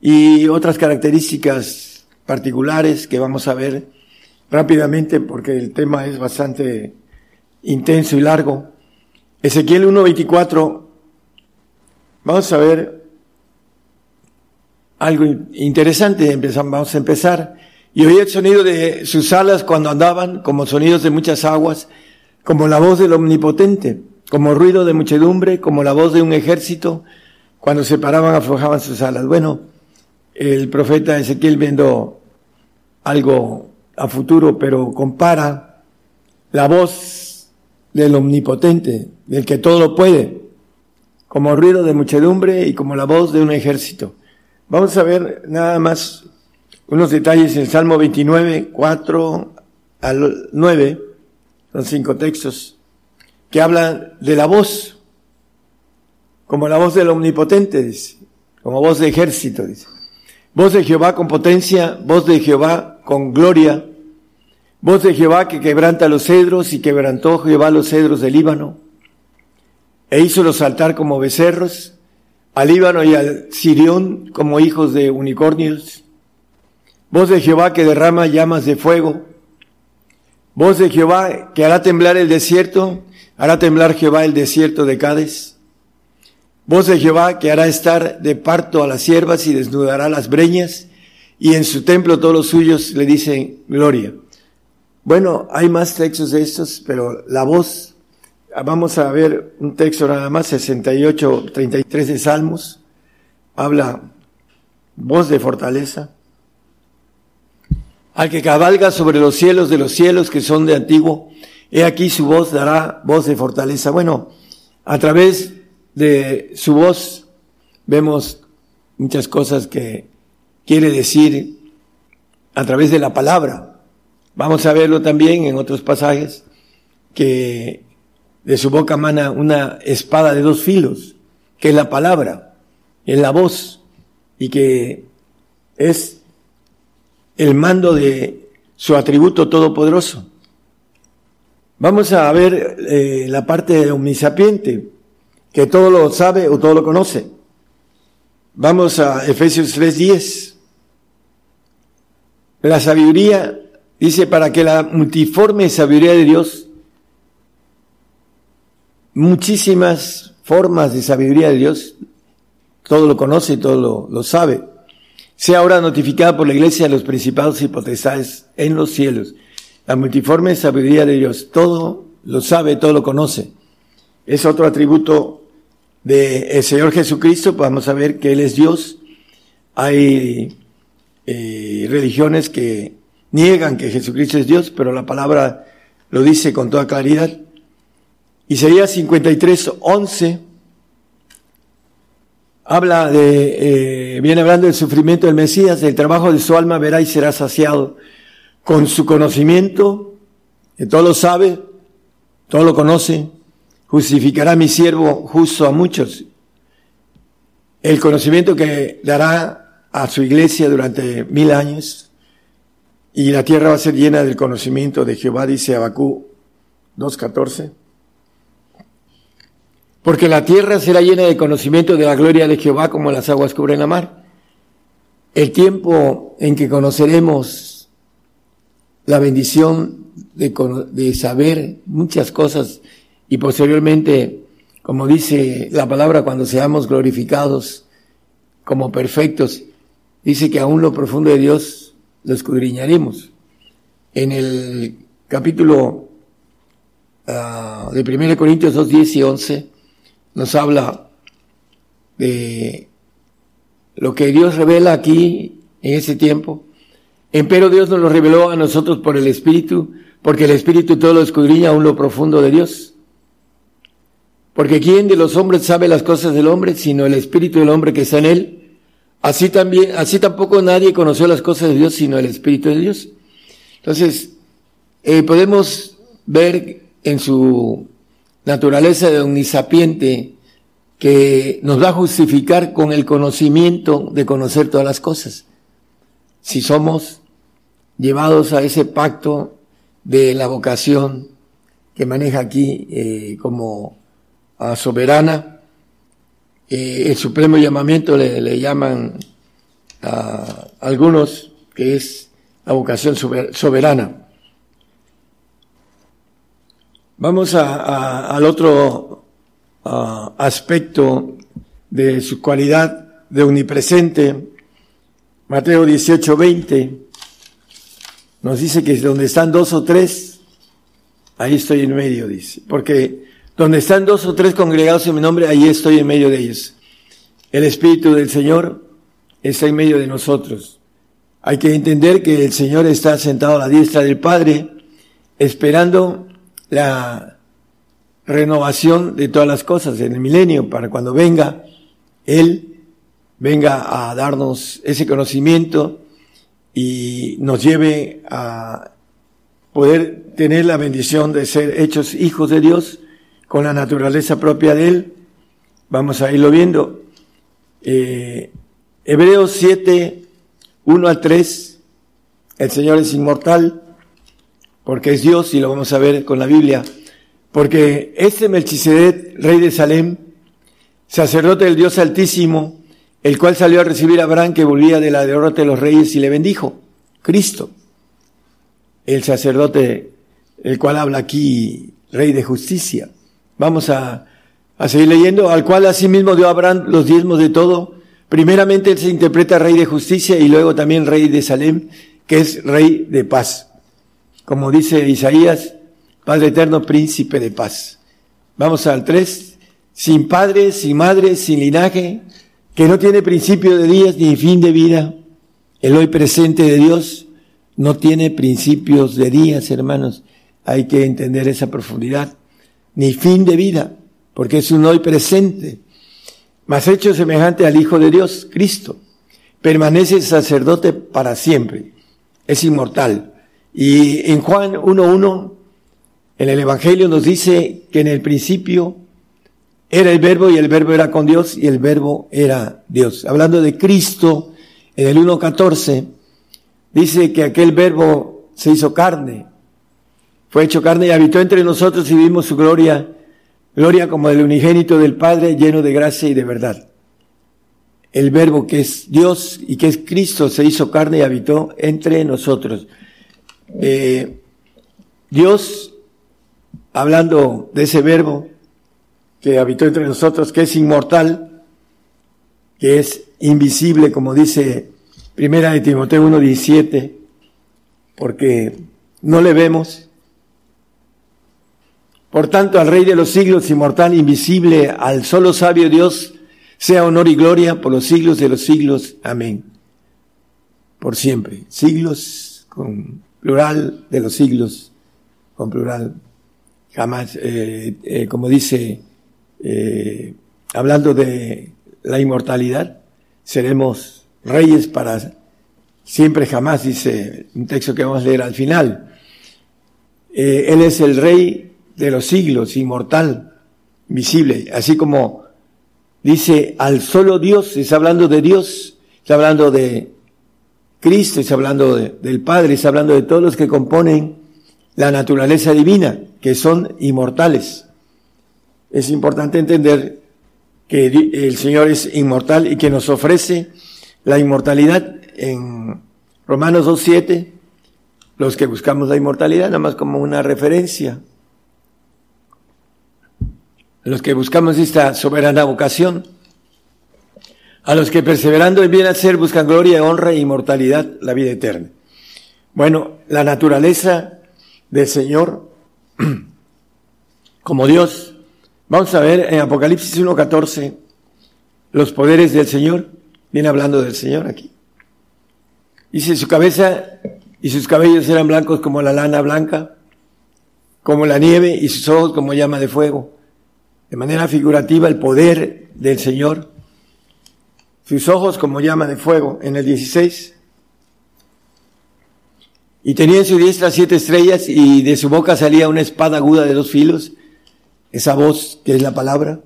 y otras características particulares que vamos a ver rápidamente porque el tema es bastante intenso y largo. Ezequiel 1.24, vamos a ver algo interesante, vamos a empezar. Y oí el sonido de sus alas cuando andaban, como sonidos de muchas aguas, como la voz del omnipotente, como ruido de muchedumbre, como la voz de un ejército, cuando se paraban aflojaban sus alas. Bueno, el profeta Ezequiel viendo algo a futuro, pero compara la voz del omnipotente, del que todo puede, como ruido de muchedumbre y como la voz de un ejército. Vamos a ver nada más unos detalles en Salmo 29, 4 al 9, son cinco textos, que hablan de la voz, como la voz del omnipotente, dice, como voz de ejército, dice. Voz de Jehová con potencia, voz de Jehová con gloria, voz de Jehová que quebranta los cedros y quebrantó Jehová los cedros del Líbano, e hizo los saltar como becerros, al Líbano y al Sirión como hijos de unicornios, voz de Jehová que derrama llamas de fuego, voz de Jehová que hará temblar el desierto, hará temblar Jehová el desierto de Cádiz, Voz de Jehová que hará estar de parto a las siervas y desnudará las breñas, y en su templo todos los suyos le dicen gloria. Bueno, hay más textos de estos, pero la voz, vamos a ver un texto nada más, 68, 33 de Salmos, habla voz de fortaleza. Al que cabalga sobre los cielos de los cielos que son de antiguo, he aquí su voz dará voz de fortaleza. Bueno, a través de su voz vemos muchas cosas que quiere decir a través de la palabra. Vamos a verlo también en otros pasajes que de su boca mana una espada de dos filos, que es la palabra, es la voz y que es el mando de su atributo todopoderoso. Vamos a ver eh, la parte omnisapiente que todo lo sabe o todo lo conoce. Vamos a Efesios 3:10. La sabiduría dice para que la multiforme sabiduría de Dios, muchísimas formas de sabiduría de Dios, todo lo conoce y todo lo, sabe, sea ahora notificada por la iglesia de los principados y potestades en los cielos. La multiforme sabiduría de Dios, todo lo sabe, todo lo conoce. Es otro atributo del Señor Jesucristo, pues vamos a ver que Él es Dios. Hay eh, religiones que niegan que Jesucristo es Dios, pero la palabra lo dice con toda claridad. Isaías 53, 11 habla de, eh, viene hablando del sufrimiento del Mesías, del trabajo de su alma verá y será saciado. Con su conocimiento, que todo lo sabe, todo lo conoce, justificará mi siervo justo a muchos. El conocimiento que dará a su iglesia durante mil años y la tierra va a ser llena del conocimiento de Jehová, dice Abacú 2.14. Porque la tierra será llena de conocimiento de la gloria de Jehová como las aguas cubren la mar. El tiempo en que conoceremos la bendición de, de saber muchas cosas y posteriormente, como dice la palabra, cuando seamos glorificados como perfectos, dice que aún lo profundo de Dios lo escudriñaremos. En el capítulo uh, de 1 Corintios 2, 10 y 11 nos habla de lo que Dios revela aquí en ese tiempo. Empero Dios nos lo reveló a nosotros por el Espíritu, porque el Espíritu todo lo escudriña aún lo profundo de Dios. Porque ¿quién de los hombres sabe las cosas del hombre sino el espíritu del hombre que está en él? Así también, así tampoco nadie conoció las cosas de Dios sino el espíritu de Dios. Entonces, eh, podemos ver en su naturaleza de omnisapiente que nos va a justificar con el conocimiento de conocer todas las cosas. Si somos llevados a ese pacto de la vocación que maneja aquí eh, como a soberana, eh, el supremo llamamiento le, llaman a algunos que es la vocación soberana. Vamos al otro aspecto de su cualidad de omnipresente. Mateo 18, 20 nos dice que donde están dos o tres, ahí estoy en medio, dice. Porque donde están dos o tres congregados en mi nombre, ahí estoy en medio de ellos. El Espíritu del Señor está en medio de nosotros. Hay que entender que el Señor está sentado a la diestra del Padre, esperando la renovación de todas las cosas en el milenio, para cuando venga, Él venga a darnos ese conocimiento y nos lleve a poder tener la bendición de ser hechos hijos de Dios con la naturaleza propia de Él. Vamos a irlo viendo. Eh, Hebreos 7, 1 al 3, el Señor es inmortal porque es Dios y lo vamos a ver con la Biblia. Porque este Melchizedek, rey de Salem, sacerdote del Dios Altísimo, el cual salió a recibir a Abraham que volvía de la derrota de los reyes y le bendijo, Cristo, el sacerdote, el cual habla aquí, rey de justicia. Vamos a, a seguir leyendo, al cual asimismo dio Abraham los diezmos de todo. Primeramente él se interpreta rey de justicia y luego también rey de Salem, que es rey de paz. Como dice Isaías, Padre eterno, príncipe de paz. Vamos al 3. Sin padre, sin madre, sin linaje, que no tiene principio de días ni fin de vida. El hoy presente de Dios no tiene principios de días, hermanos. Hay que entender esa profundidad. Ni fin de vida, porque es un hoy presente. Mas hecho semejante al Hijo de Dios, Cristo. Permanece sacerdote para siempre. Es inmortal. Y en Juan 1.1, en el Evangelio nos dice que en el principio era el verbo y el verbo era con Dios y el verbo era Dios. Hablando de Cristo, en el 1.14, dice que aquel verbo se hizo carne, fue hecho carne y habitó entre nosotros y vimos su gloria, gloria como del unigénito del Padre lleno de gracia y de verdad. El verbo que es Dios y que es Cristo se hizo carne y habitó entre nosotros. Eh, Dios, hablando de ese verbo, que habitó entre nosotros, que es inmortal, que es invisible, como dice Primera de Timoteo 1.17, porque no le vemos. Por tanto, al Rey de los siglos, inmortal, invisible, al solo sabio Dios, sea honor y gloria por los siglos de los siglos. Amén. Por siempre. Siglos con plural de los siglos, con plural. Jamás, eh, eh, como dice eh, hablando de la inmortalidad, seremos reyes para siempre jamás, dice un texto que vamos a leer al final. Eh, él es el rey de los siglos, inmortal, visible, así como dice al solo Dios, está hablando de Dios, está hablando de Cristo, está hablando del Padre, está hablando de todos los que componen la naturaleza divina, que son inmortales es importante entender que el Señor es inmortal y que nos ofrece la inmortalidad en Romanos 2.7, los que buscamos la inmortalidad, nada más como una referencia. Los que buscamos esta soberana vocación, a los que perseverando en bien hacer buscan gloria, honra e inmortalidad, la vida eterna. Bueno, la naturaleza del Señor como Dios Vamos a ver en Apocalipsis 1.14 los poderes del Señor. Viene hablando del Señor aquí. Dice, su cabeza y sus cabellos eran blancos como la lana blanca, como la nieve, y sus ojos como llama de fuego. De manera figurativa, el poder del Señor. Sus ojos como llama de fuego. En el 16. Y tenía en su diestra siete estrellas, y de su boca salía una espada aguda de dos filos esa voz que es la palabra,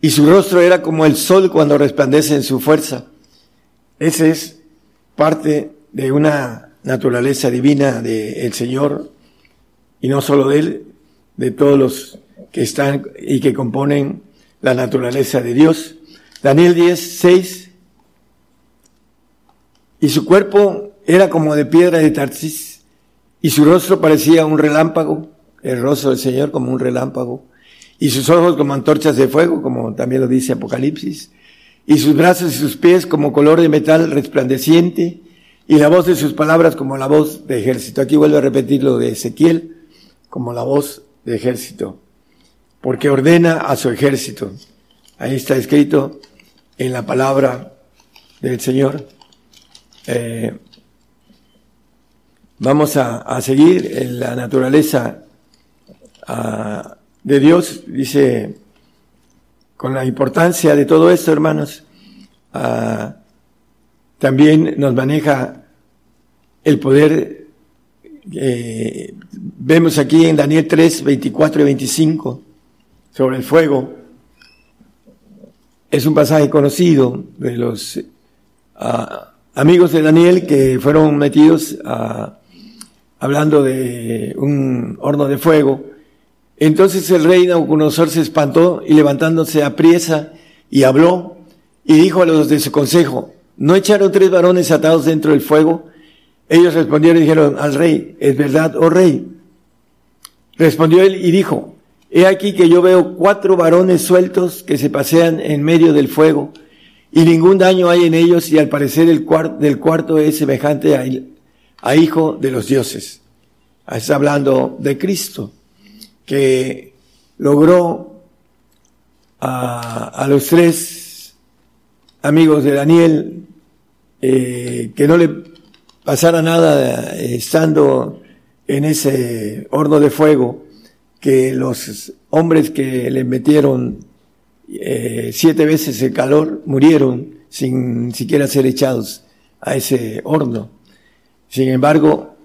y su rostro era como el sol cuando resplandece en su fuerza. Ese es parte de una naturaleza divina del Señor, y no solo de Él, de todos los que están y que componen la naturaleza de Dios. Daniel 10, 6. y su cuerpo era como de piedra de Tarsis, y su rostro parecía un relámpago, el rostro del Señor como un relámpago, y sus ojos como antorchas de fuego, como también lo dice Apocalipsis, y sus brazos y sus pies como color de metal resplandeciente, y la voz de sus palabras como la voz de ejército. Aquí vuelvo a repetir lo de Ezequiel, como la voz de ejército, porque ordena a su ejército. Ahí está escrito en la palabra del Señor. Eh, vamos a, seguir en la naturaleza ah, de Dios, dice, con la importancia de todo esto, hermanos, ah, también nos maneja el poder, eh, vemos aquí en Daniel 3, 24 y 25, sobre el fuego. Es un pasaje conocido de los ah, amigos de Daniel que fueron metidos a, hablando de un horno de fuego. Entonces el rey Nabucodonosor se espantó y levantándose a priesa y habló y dijo a los de su consejo, ¿no echaron tres varones atados dentro del fuego? Ellos respondieron y dijeron al rey, ¿es verdad, oh rey? Respondió él y dijo, he aquí que yo veo cuatro varones sueltos que se pasean en medio del fuego y ningún daño hay en ellos y al parecer el del cuarto es semejante a, hijo de los dioses. Está hablando de Cristo, que logró a, a los tres amigos de Daniel eh, que no le pasara nada eh, estando en ese horno de fuego, que los hombres que le metieron eh, siete veces el calor murieron sin siquiera ser echados a ese horno. Sin embargo,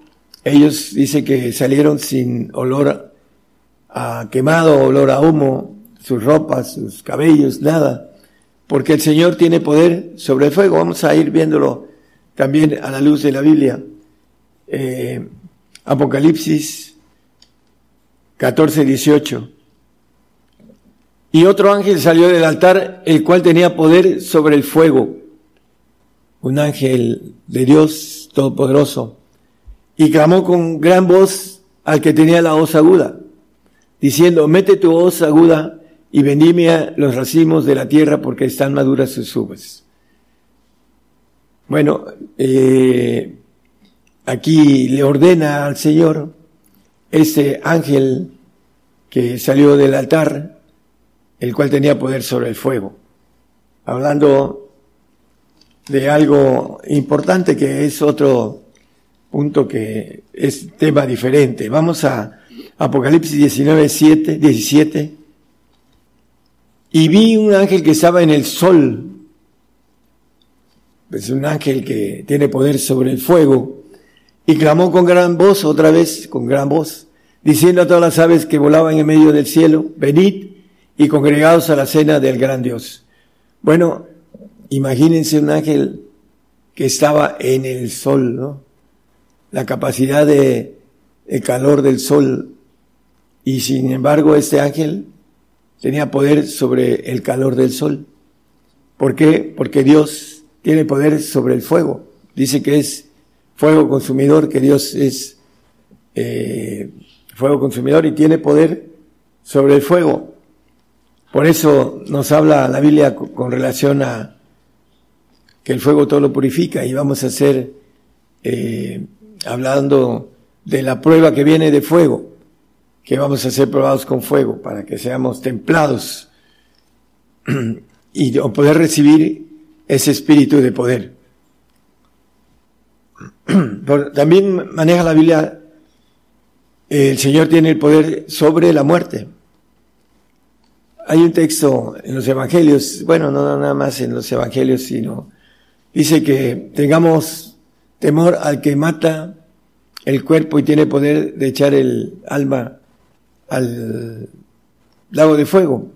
ellos dicen que salieron sin olor a quemado, olor a humo, sus ropas, sus cabellos, nada, porque el Señor tiene poder sobre el fuego. Vamos a ir viéndolo también a la luz de la Biblia. Eh, Apocalipsis 14, 18. Y otro ángel salió del altar, el cual tenía poder sobre el fuego. Un ángel de Dios Todopoderoso. Y clamó con gran voz al que tenía la voz aguda, diciendo, mete tu voz aguda y vendime los racimos de la tierra porque están maduras sus uvas. Bueno, eh, aquí le ordena al Señor ese ángel que salió del altar, el cual tenía poder sobre el fuego, hablando de algo importante que es otro punto que es tema diferente. Vamos a Apocalipsis 19, 7, 17. Y vi un ángel que estaba en el sol es un ángel que tiene poder sobre el fuego, y clamó con gran voz, otra vez con gran voz, diciendo a todas las aves que volaban en medio del cielo, venid y congregados a la cena del gran Dios. Bueno, imagínense un ángel que estaba en el sol, ¿no? La capacidad de el calor del sol. Y sin embargo, este ángel tenía poder sobre el calor del sol. ¿Por qué? Porque Dios tiene poder sobre el fuego. Dice que es fuego consumidor, que Dios es eh, fuego consumidor y tiene poder sobre el fuego. Por eso nos habla la Biblia con relación a que el fuego todo lo purifica y vamos a hacer eh, hablando de la prueba que viene de fuego, que vamos a ser probados con fuego para que seamos templados y poder recibir ese espíritu de poder. También maneja la Biblia, el Señor tiene el poder sobre la muerte. Hay un texto en los evangelios, bueno, no nada más en los evangelios, sino dice que tengamos temor al que mata el cuerpo y tiene poder de echar el alma al lago de fuego.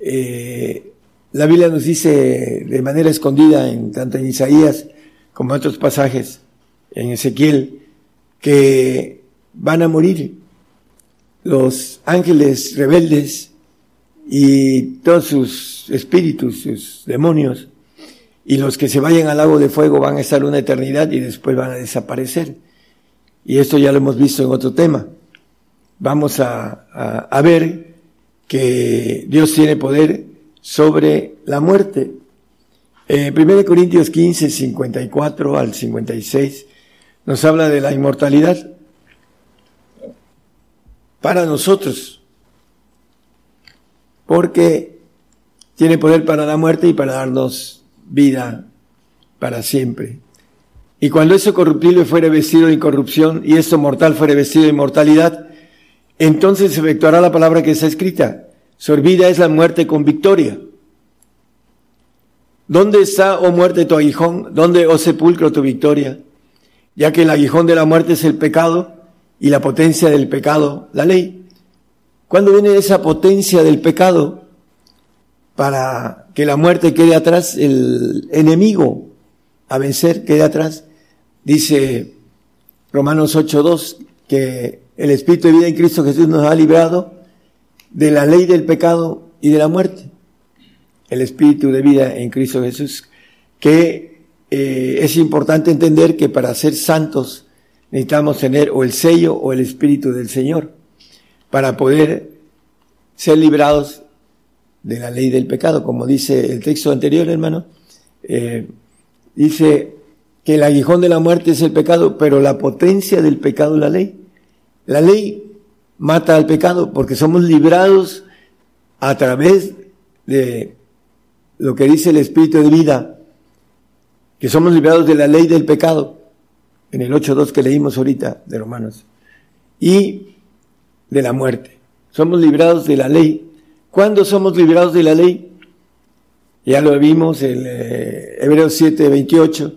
Eh, la Biblia nos dice de manera escondida, en tanto en Isaías como en otros pasajes, en Ezequiel, que van a morir los ángeles rebeldes y todos sus espíritus, sus demonios, y los que se vayan al lago de fuego van a estar una eternidad y después van a desaparecer. Y esto ya lo hemos visto en otro tema. Vamos a, ver que Dios tiene poder sobre la muerte. Eh, 1 Corintios 15, 54 al 56 nos habla de la inmortalidad para nosotros, porque tiene poder para la muerte y para darnos vida para siempre. Y cuando eso corruptible fuere vestido de incorrupción y esto mortal fuere vestido de inmortalidad, entonces se efectuará la palabra que está escrita. Sorbida es la muerte con victoria. ¿Dónde está, oh muerte, tu aguijón? ¿Dónde, oh sepulcro, tu victoria? Ya que el aguijón de la muerte es el pecado y la potencia del pecado, la ley. ¿Cuándo viene esa potencia del pecado? para que la muerte quede atrás, el enemigo a vencer quede atrás. Dice Romanos 8.2 que el Espíritu de vida en Cristo Jesús nos ha librado de la ley del pecado y de la muerte. El Espíritu de vida en Cristo Jesús. Que eh, es importante entender que para ser santos necesitamos tener o el sello o el Espíritu del Señor para poder ser librados de la ley del pecado, como dice el texto anterior, hermano. Eh, dice que el aguijón de la muerte es el pecado, pero la potencia del pecado es la ley. La ley mata al pecado porque somos librados a través de lo que dice el Espíritu de vida, que somos librados de la ley del pecado, en el 8.2 que leímos ahorita de Romanos, y de la muerte. Somos librados de la ley ¿Cuándo somos liberados de la ley? Ya lo vimos en eh, Hebreos 7, 28.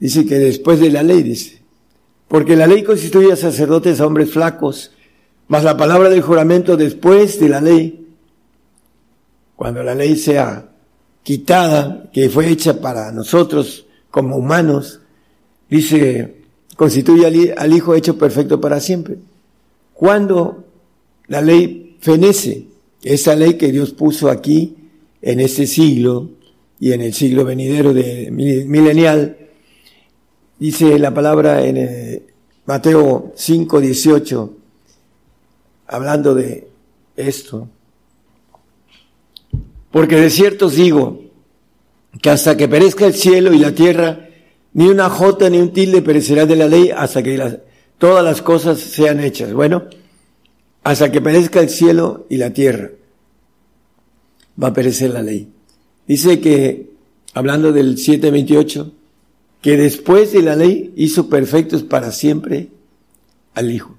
Dice que después de la ley, dice. Porque la ley constituye a sacerdotes a hombres flacos, mas la palabra del juramento después de la ley, cuando la ley sea quitada, que fue hecha para nosotros como humanos, dice, constituye al, Hijo hecho perfecto para siempre. Cuando la ley fenece, esa ley que Dios puso aquí en este siglo y en el siglo venidero de milenial, dice la palabra en eh, Mateo 5, 18, hablando de esto. Porque de cierto os digo que hasta que perezca el cielo y la tierra, ni una jota ni un tilde perecerá de la ley hasta que todas las cosas sean hechas. Bueno, hasta que perezca el cielo y la tierra. Va a perecer la ley. Dice que, hablando del 728, que después de la ley hizo perfectos para siempre al Hijo.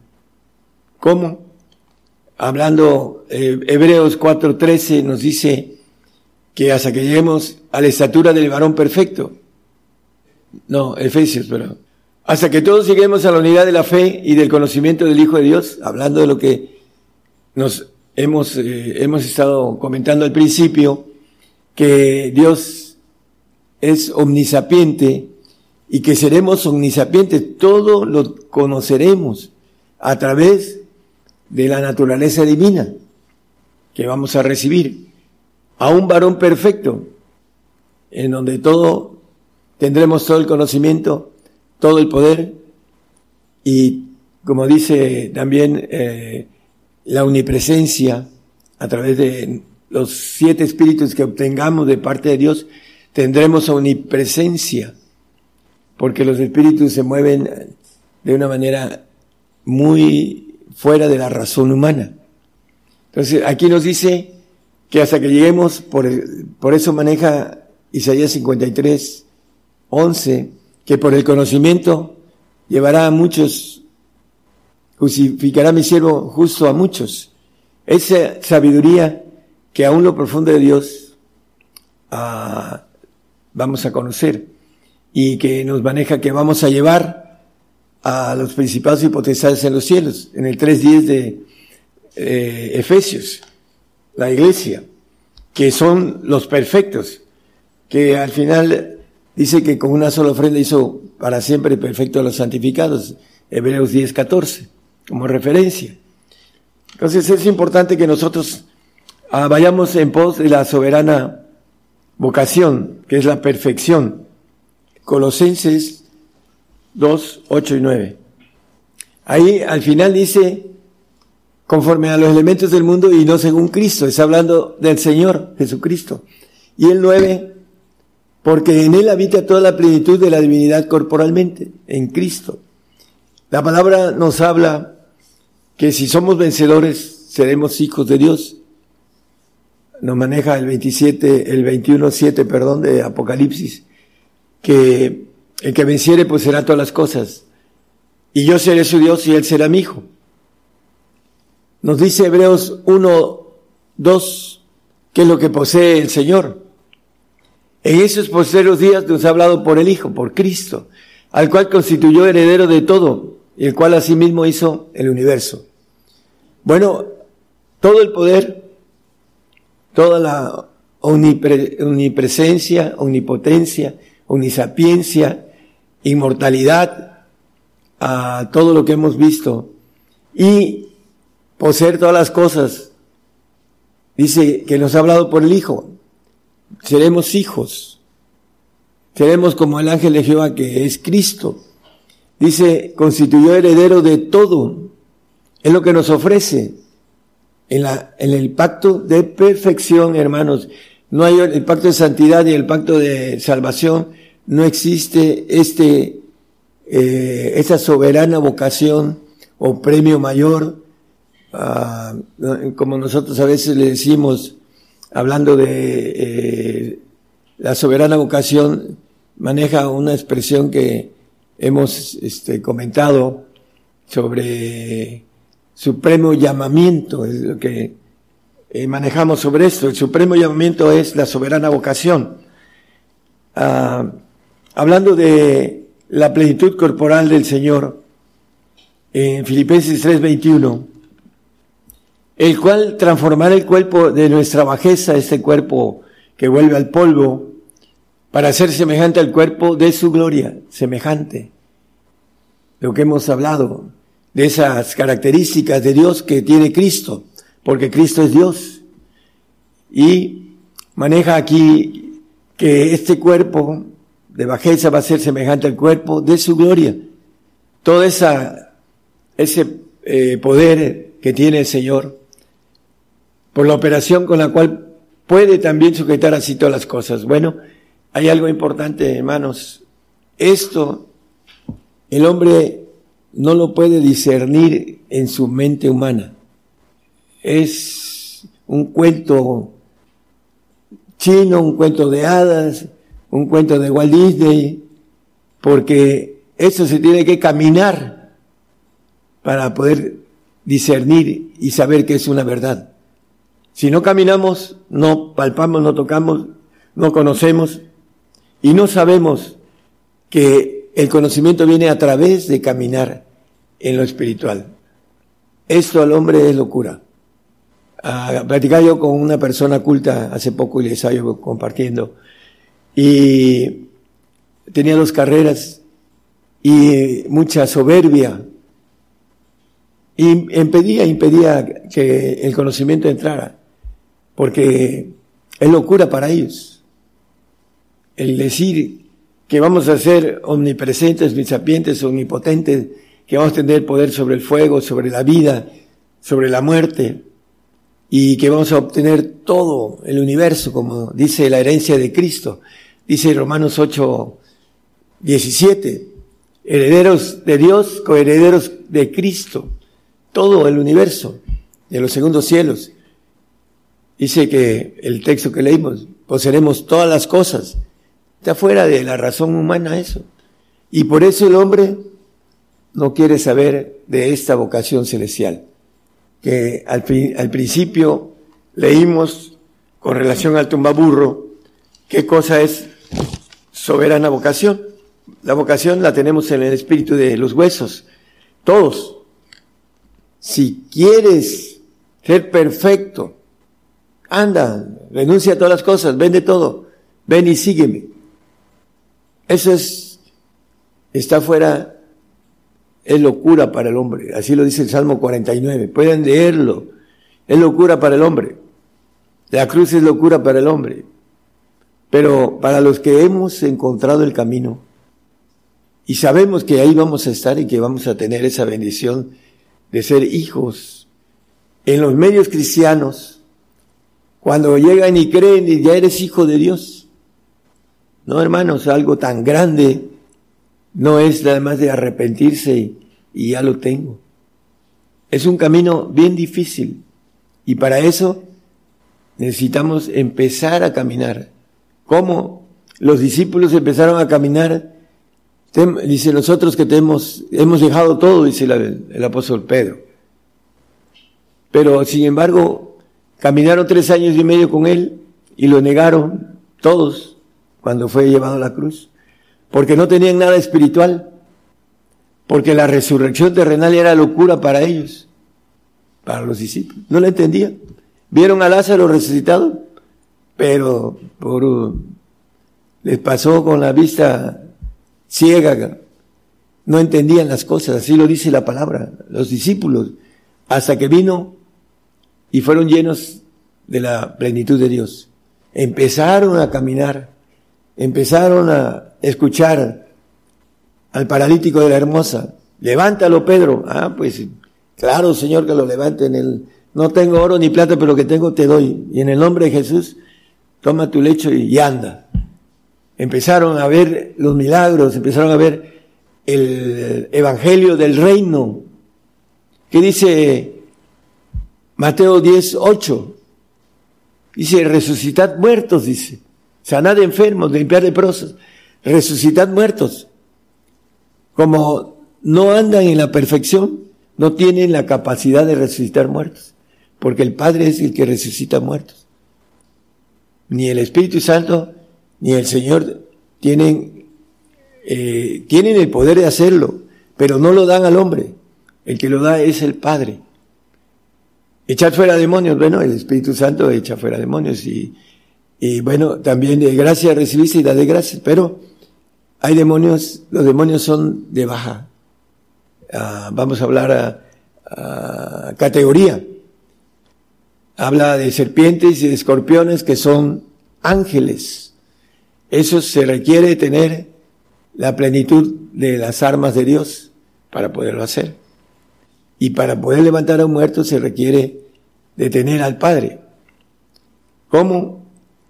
¿Cómo? Hablando, eh, Hebreos 4:13 nos dice que hasta que lleguemos a la estatura del varón perfecto, no, Efesios, pero hasta que todos lleguemos a la unidad de la fe y del conocimiento del Hijo de Dios, hablando de lo que nos hemos, eh, hemos estado comentando al principio, que Dios es omnisapiente y que seremos omnisapientes, todo lo conoceremos a través de la naturaleza divina que vamos a recibir, a un varón perfecto, en donde todo tendremos todo el conocimiento, todo el poder y como dice también eh, la omnipresencia a través de los siete espíritus que obtengamos de parte de Dios, tendremos omnipresencia, porque los espíritus se mueven de una manera muy fuera de la razón humana. Entonces, aquí nos dice que hasta que lleguemos, por, por eso maneja Isaías 53, 11, que por el conocimiento llevará a muchos justificará mi siervo justo a muchos. Esa sabiduría que aún lo profundo de Dios ah, vamos a conocer y que nos maneja que vamos a llevar a los principados y potestades en los cielos, en el 3.10 de eh, Efesios, la iglesia, que son los perfectos, que al final dice que con una sola ofrenda hizo para siempre perfecto a los santificados, Hebreos 10.14 como referencia. Entonces es importante que nosotros ah, vayamos en pos de la soberana vocación, que es la perfección. Colosenses 2, 8 y 9. Ahí al final dice, conforme a los elementos del mundo y no según Cristo, está hablando del Señor Jesucristo. Y el 9, porque en Él habita toda la plenitud de la divinidad corporalmente, en Cristo. La palabra nos habla que si somos vencedores, seremos hijos de Dios. Nos maneja el 27, el 21, 7, perdón, de Apocalipsis, que el que venciere pues será todas las cosas. Y yo seré su Dios y él será mi hijo. Nos dice Hebreos 1, 2, que es lo que posee el Señor. En esos posteriores días nos ha hablado por el Hijo, por Cristo, al cual constituyó heredero de todo, y el cual asimismo hizo el universo. Bueno, todo el poder, toda la omnipresencia, omnipotencia, omnisapiencia, inmortalidad, a todo lo que hemos visto y poseer todas las cosas. Dice que nos ha hablado por el Hijo. Seremos hijos. Seremos como el ángel de Jehová que es Cristo. Dice, constituyó heredero de todo. Es lo que nos ofrece en, el pacto de perfección, hermanos. No hay el pacto de santidad y el pacto de salvación. No existe este, eh, esa soberana vocación o premio mayor, ah, como nosotros a veces le decimos, hablando de eh, la soberana vocación, maneja una expresión que hemos este, comentado sobre supremo llamamiento, es lo que eh, manejamos sobre esto. El supremo llamamiento es la soberana vocación. Ah, hablando de la plenitud corporal del Señor, en Filipenses 3:21, el cual transformará el cuerpo de nuestra bajeza, este cuerpo que vuelve al polvo, para ser semejante al cuerpo de su gloria, semejante. Lo que hemos hablado, de esas características de Dios que tiene Cristo, porque Cristo es Dios. Y maneja aquí que este cuerpo de bajeza va a ser semejante al cuerpo de su gloria. Todo esa, ese eh, poder que tiene el Señor, por la operación con la cual puede también sujetar así todas las cosas. Bueno, hay algo importante, hermanos. Esto, el hombre no lo puede discernir en su mente humana. Es un cuento chino, un cuento de hadas, un cuento de Walt Disney, porque eso se tiene que caminar para poder discernir y saber que es una verdad. Si no caminamos, no palpamos, no tocamos, no conocemos y no sabemos que el conocimiento viene a través de caminar en lo espiritual. Esto al hombre es locura. Ah, platicaba yo con una persona culta hace poco y les estaba compartiendo. Y tenía dos carreras y mucha soberbia. Y impedía, impedía que el conocimiento entrara. Porque es locura para ellos. El decir que vamos a ser omnipresentes, bisapientes, omnipotentes, que vamos a tener poder sobre el fuego, sobre la vida, sobre la muerte, y que vamos a obtener todo el universo, como dice la herencia de Cristo. Dice Romanos 8, 17, herederos de Dios, coherederos de Cristo, todo el universo, de los segundos cielos. Dice que el texto que leímos, poseeremos todas las cosas. Está fuera de la razón humana eso. Y por eso el hombre no quiere saber de esta vocación celestial, que al, al principio leímos con relación al tumbaburro, qué cosa es soberana vocación. La vocación la tenemos en el espíritu de los huesos, todos. Si quieres ser perfecto, anda, renuncia a todas las cosas, vende todo, ven y sígueme. Eso es, está fuera es locura para el hombre. Así lo dice el Salmo 49. Pueden leerlo. Es locura para el hombre. La cruz es locura para el hombre. Pero para los que hemos encontrado el camino y sabemos que ahí vamos a estar y que vamos a tener esa bendición de ser hijos en los medios cristianos, cuando llegan y creen y ya eres hijo de Dios. No, hermanos, algo tan grande no es nada más de arrepentirse y ya lo tengo. Es un camino bien difícil y para eso necesitamos empezar a caminar. ¿Cómo los discípulos empezaron a caminar? Dice nosotros que hemos dejado todo, dice el apóstol Pedro. Pero sin embargo, caminaron tres años y medio con él y lo negaron todos cuando fue llevado a la cruz, porque no tenían nada espiritual, porque la resurrección terrenal era locura para ellos, para los discípulos. No la entendían. Vieron a Lázaro resucitado, pero por, les pasó con la vista ciega, no entendían las cosas, así lo dice la palabra, los discípulos, hasta que vino y fueron llenos de la plenitud de Dios. Empezaron a caminar, empezaron a escuchar al paralítico de la hermosa, levántalo Pedro, ah, pues claro Señor que lo levante en el, no tengo oro ni plata, pero lo que tengo te doy, y en el nombre de Jesús, toma tu lecho y, anda. Empezaron a ver los milagros, empezaron a ver el evangelio del reino. ¿Qué dice Mateo 10, 8? Dice, resucitad muertos, dice. Sanad enfermos, limpiar leprosos. Resucitad muertos. Como no andan en la perfección, no tienen la capacidad de resucitar muertos. Porque el Padre es el que resucita muertos ni el Espíritu Santo, ni el Señor tienen, eh, tienen el poder de hacerlo, pero no lo dan al hombre. El que lo da es el Padre. Echar fuera demonios, bueno, el Espíritu Santo echa fuera demonios y, y bueno, también de gracia recibiste y da de gracia, pero hay demonios, los demonios son de baja. Ah, vamos a hablar a categoría habla de serpientes y de escorpiones que son ángeles. Eso se requiere tener la plenitud de las armas de Dios para poderlo hacer. Y para poder levantar a un muerto se requiere de tener al Padre. ¿Cómo?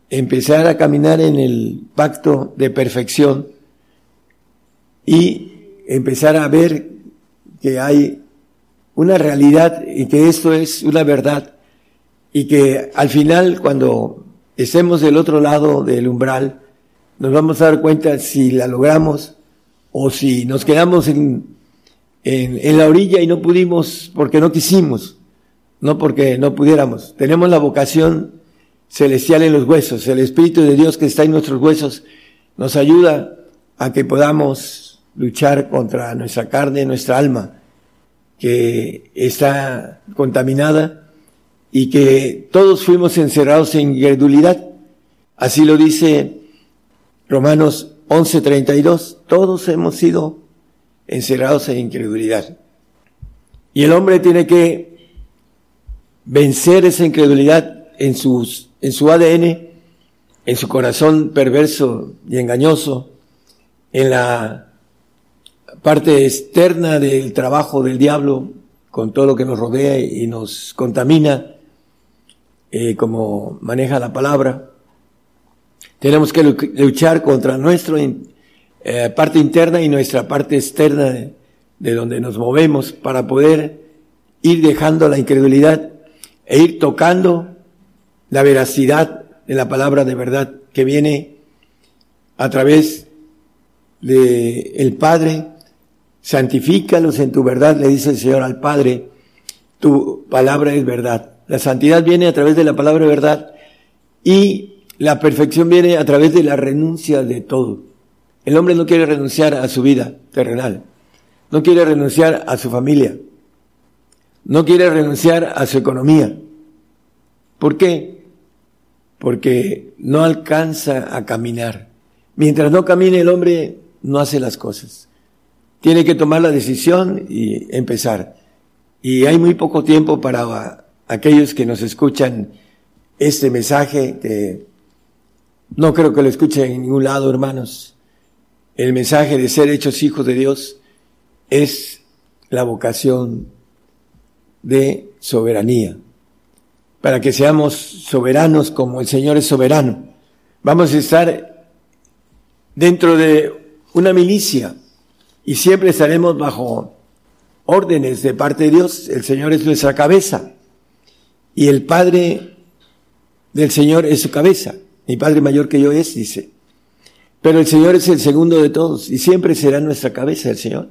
Empezar a caminar en el pacto de perfección y empezar a ver que hay una realidad y que esto es una verdad y que al final cuando estemos del otro lado del umbral, nos vamos a dar cuenta si la logramos o si nos quedamos en, en, en, la orilla y no pudimos porque no quisimos, no porque no pudiéramos. Tenemos la vocación celestial en los huesos, el Espíritu de Dios que está en nuestros huesos nos ayuda a que podamos luchar contra nuestra carne, nuestra alma, que está contaminada y que todos fuimos encerrados en incredulidad. Así lo dice Romanos 11:32. Todos hemos sido encerrados en incredulidad. Y el hombre tiene que vencer esa incredulidad en, sus, en su ADN, en su corazón perverso y engañoso, en la parte externa del trabajo del diablo, con todo lo que nos rodea y nos contamina, eh, como maneja la palabra. Tenemos que luchar contra nuestra eh, parte interna y nuestra parte externa de, de donde nos movemos para poder ir dejando la incredulidad e ir tocando la veracidad de la palabra de verdad que viene a través de el Padre. Santifícalos en tu verdad, le dice el Señor al Padre. Tu palabra es verdad. La santidad viene a través de la palabra verdad y la perfección viene a través de la renuncia de todo. El hombre no quiere renunciar a su vida terrenal, no quiere renunciar a su familia, no quiere renunciar a su economía. ¿Por qué? Porque no alcanza a caminar. Mientras no camine el hombre no hace las cosas. Tiene que tomar la decisión y empezar. Y hay muy poco tiempo para aquellos que nos escuchan este mensaje que No creo que lo escuchen en ningún lado, hermanos. El mensaje de ser hechos hijos de Dios es la vocación de soberanía, para que seamos soberanos como el Señor es soberano. Vamos a estar dentro de una milicia y siempre estaremos bajo órdenes de parte de Dios. El Señor es nuestra cabeza y el Padre del Señor es su cabeza. Mi Padre mayor que yo es, dice. Pero el Señor es el segundo de todos y siempre será nuestra cabeza el Señor.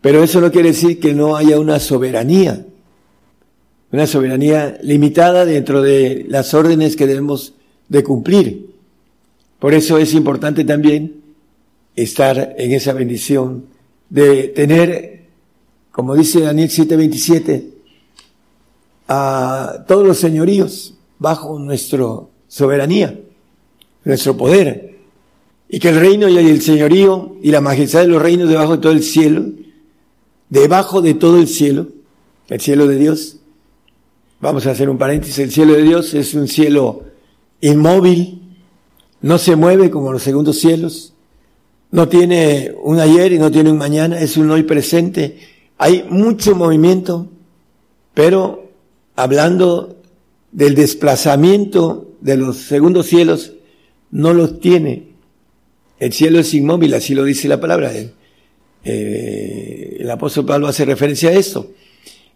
Pero eso no quiere decir que no haya una soberanía, una soberanía limitada dentro de las órdenes que debemos de cumplir. Por eso es importante también estar en esa bendición de tener, como dice Daniel 7:27, a todos los señoríos bajo nuestra soberanía, nuestro poder, y que el reino y el señorío y la majestad de los reinos debajo de todo el cielo debajo de todo el cielo, el cielo de Dios. Vamos a hacer un paréntesis, el cielo de Dios es un cielo inmóvil, no se mueve como los segundos cielos, no tiene un ayer y no tiene un mañana, es un hoy presente. Hay mucho movimiento, pero hablando del desplazamiento de los segundos cielos, no los tiene. El cielo es inmóvil, así lo dice la palabra. Eh, el apóstol Pablo hace referencia a esto.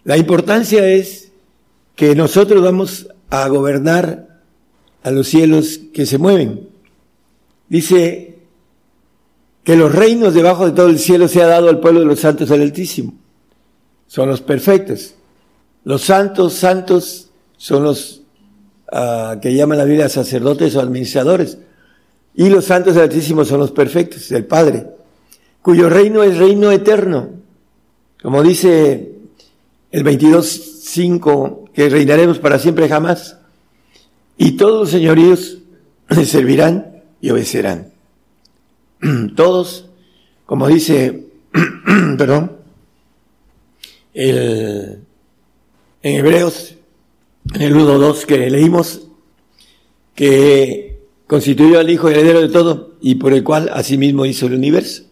La importancia es que nosotros vamos a gobernar a los cielos que se mueven. Dice que los reinos debajo de todo el cielo se ha dado al pueblo de los santos del Altísimo. Son los perfectos. Los santos, santos, son los uh, que llaman la Biblia sacerdotes o administradores. Y los santos del Altísimo son los perfectos, el Padre cuyo reino es reino eterno. Como dice el 22.5, que reinaremos para siempre jamás. Y todos los señoríos le servirán y obedecerán. Todos, como dice, perdón, el, en Hebreos, en el 1.2 que leímos, que constituyó al Hijo heredero de todo y por el cual asimismo hizo el universo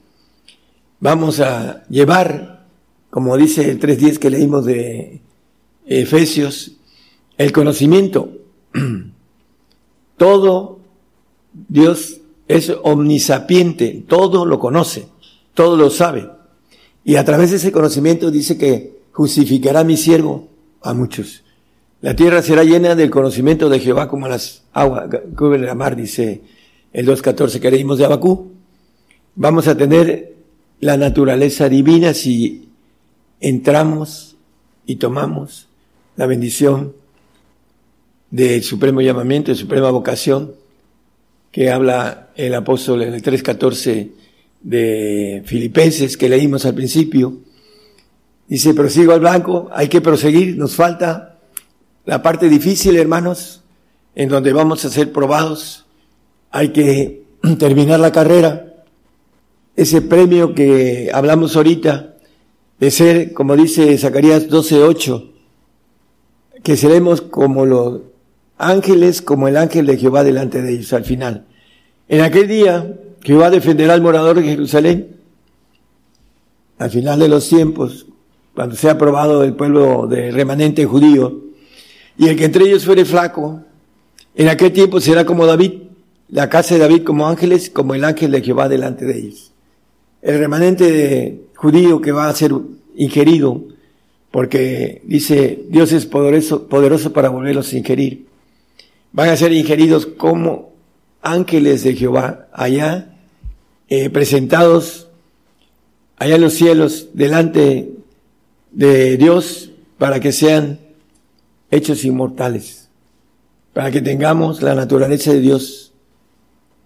vamos a llevar, como dice el 3.10 que leímos de Efesios, el conocimiento. Todo Dios es omnisapiente, todo lo conoce, todo lo sabe. Y a través de ese conocimiento dice que justificará mi siervo a muchos. La tierra será llena del conocimiento de Jehová como las aguas cubre la mar, dice el 2.14 que leímos de Abacú. Vamos a tener la naturaleza divina si entramos y tomamos la bendición del supremo llamamiento, de suprema vocación, que habla el apóstol en el 3.14 de Filipenses que leímos al principio. Dice, prosigo al blanco, hay que proseguir, nos falta la parte difícil, hermanos, en donde vamos a ser probados, hay que terminar la carrera, ese premio que hablamos ahorita, de ser, como dice Zacarías 12:8, que seremos como los ángeles, como el ángel de Jehová delante de ellos al final. En aquel día, Jehová defenderá al morador de Jerusalén. Al final de los tiempos, cuando sea aprobado el pueblo de remanente judío, y el que entre ellos fuere flaco, en aquel tiempo será como David, la casa de David como ángeles, como el ángel de Jehová delante de ellos el remanente judío que va a ser ingerido, porque dice Dios es poderoso, poderoso para volverlos a ingerir. Van a ser ingeridos como ángeles de Jehová allá, eh, presentados allá en los cielos delante de Dios para que sean hechos inmortales, para que tengamos la naturaleza de Dios,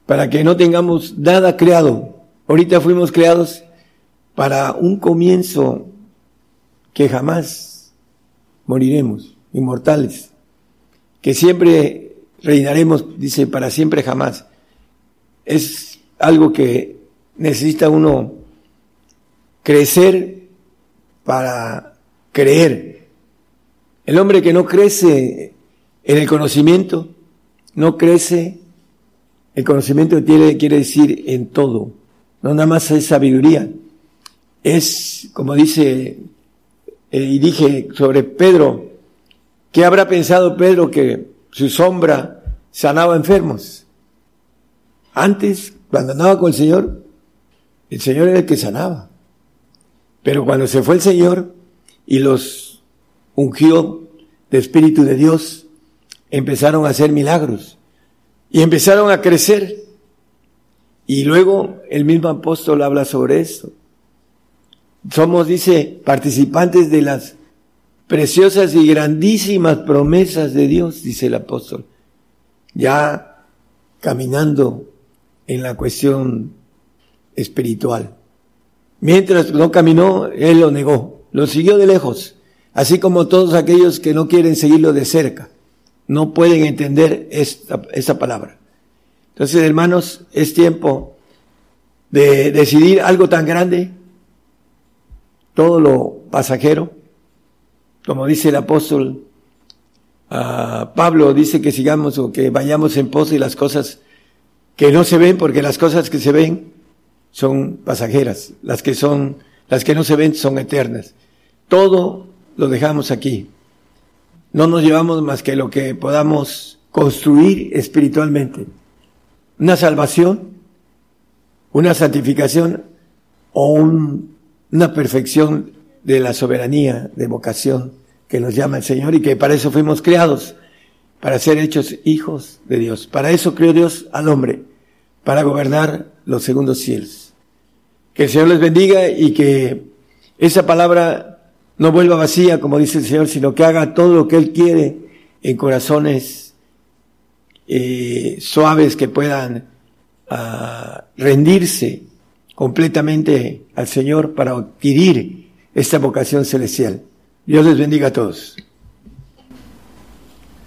para que no tengamos nada creado Ahorita fuimos creados para un comienzo que jamás moriremos, inmortales, que siempre reinaremos, dice, para siempre jamás. Es algo que necesita uno crecer para creer. El hombre que no crece en el conocimiento, no crece el conocimiento tiene, quiere decir en todo, no nada más es sabiduría, es, como dice, eh, y dije sobre Pedro, ¿qué habrá pensado Pedro que su sombra sanaba enfermos? Antes, cuando andaba con el Señor, el Señor era el que sanaba. Pero cuando se fue el Señor y los ungió de Espíritu de Dios, empezaron a hacer milagros y empezaron a crecer. Y luego el mismo apóstol habla sobre esto. Somos, dice, participantes de las preciosas y grandísimas promesas de Dios, dice el apóstol. Ya caminando en la cuestión espiritual. Mientras no caminó, él lo negó, lo siguió de lejos, así como todos aquellos que no quieren seguirlo de cerca, no pueden entender esta, palabra. Entonces, hermanos, es tiempo de decidir algo tan grande, todo lo pasajero, como dice el apóstol uh, Pablo, dice que sigamos o que vayamos en pos de las cosas que no se ven, porque las cosas que se ven son pasajeras, las que son, las que no se ven son eternas. Todo lo dejamos aquí. No nos llevamos más que lo que podamos construir espiritualmente. Una salvación, una santificación o una perfección de la soberanía, de vocación que nos llama el Señor y que para eso fuimos creados, para ser hechos hijos de Dios. Para eso creó Dios al hombre para gobernar los segundos cielos. Que el Señor les bendiga y que esa palabra no vuelva vacía, como dice el Señor, sino que haga todo lo que Él quiere en corazones eh, suaves que puedan uh, rendirse completamente al Señor para adquirir esta vocación celestial. Dios les bendiga a todos.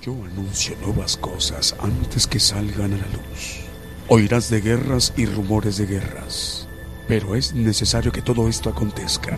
Yo anuncio nuevas cosas antes que salgan a la luz. Oirás de guerras y rumores de guerras, pero es necesario que todo esto acontezca.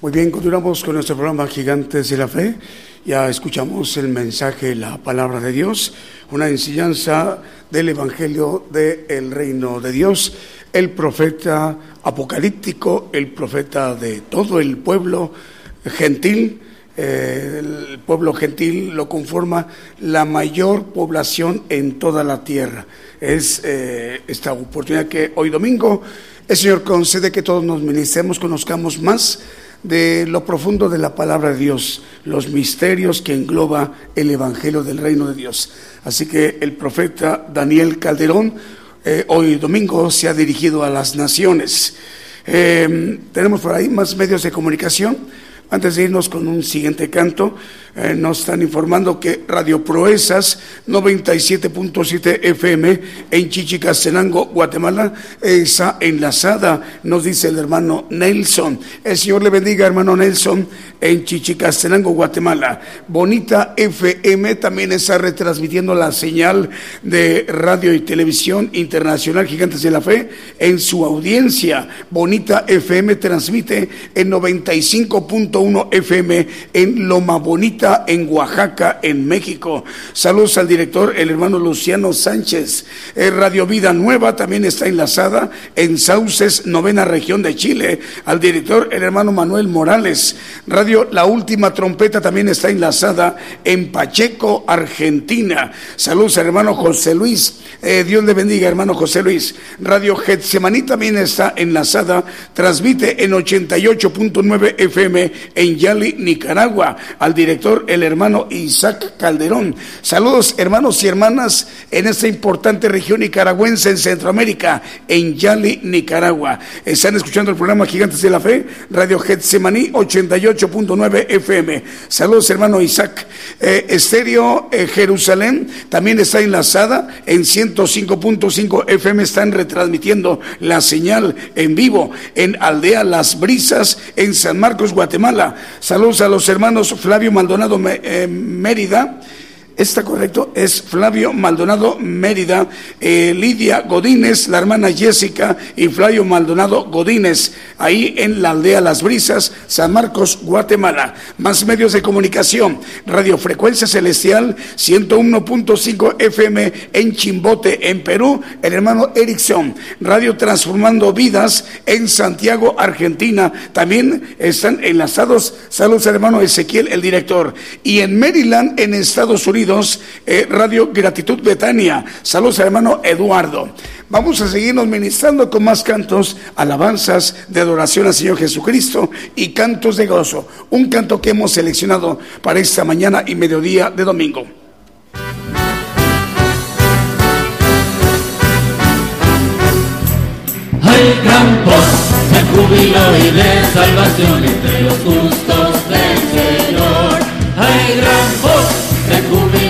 Muy bien, continuamos con nuestro programa Gigantes de la Fe. Ya escuchamos el mensaje, la palabra de Dios, una enseñanza del Evangelio del Reino de Dios, el profeta apocalíptico, el profeta de todo el pueblo gentil, eh, el pueblo gentil lo conforma la mayor población en toda la tierra. Es eh, esta oportunidad que hoy domingo el Señor concede que todos nos ministremos, conozcamos más de lo profundo de la palabra de Dios, los misterios que engloba el Evangelio del Reino de Dios. Así que el profeta Daniel Calderón eh, hoy domingo se ha dirigido a las naciones. tenemos por ahí más medios de comunicación. Antes de irnos con un siguiente canto, eh, nos están informando que Radio Proezas 97.7 FM en Chichicastenango, Guatemala, está enlazada, nos dice el hermano Nelson. El Señor le bendiga, hermano Nelson, en Chichicastenango, Guatemala. Bonita FM también está retransmitiendo la señal de radio y televisión internacional Gigantes de la Fe en su audiencia. Bonita FM transmite en 95. 1 FM en Loma Bonita, en Oaxaca, en México. Saludos al director, el hermano Luciano Sánchez. Eh, Radio Vida Nueva también está enlazada en Sauces, novena región de Chile. Al director, el hermano Manuel Morales. Radio La Última Trompeta también está enlazada en Pacheco, Argentina. Saludos al hermano José Luis. Eh, Dios le bendiga, hermano José Luis. Radio Getsemaní también está enlazada. Transmite en 88.9 FM en Yali, Nicaragua. Al director, el hermano Isaac Calderón. Saludos, hermanos y hermanas, en esta importante región nicaragüense en Centroamérica, en Yali, Nicaragua. Están escuchando el programa Gigantes de la Fe, Radio Getsemaní 88.9 FM. Saludos, hermano Isaac. Eh, Estéreo eh, Jerusalén también está enlazada en 105.5 FM. Están retransmitiendo la señal en vivo en Aldea Las Brisas, en San Marcos, Guatemala. Saludos a los hermanos Flavio Maldonado eh, Mérida ¿Está correcto? Es Flavio Maldonado Mérida, eh, Lidia Godínez, la hermana Jessica y Flavio Maldonado Godínez, ahí en la aldea Las Brisas, San Marcos, Guatemala. Más medios de comunicación, Radiofrecuencia Celestial 101.5 FM en Chimbote, en Perú, el hermano Erickson, Radio Transformando Vidas en Santiago, Argentina. También están enlazados, saludos hermano Ezequiel, el director. Y en Maryland, en Estados Unidos, eh, Radio Gratitud Betania. Saludos hermano Eduardo. Vamos a seguirnos ministrando con más cantos, alabanzas de adoración al Señor Jesucristo y cantos de gozo. Un canto que hemos seleccionado para esta mañana y mediodía de domingo.
Hay gran de júbilo y de salvación entre los justos del Señor. Hay gran voz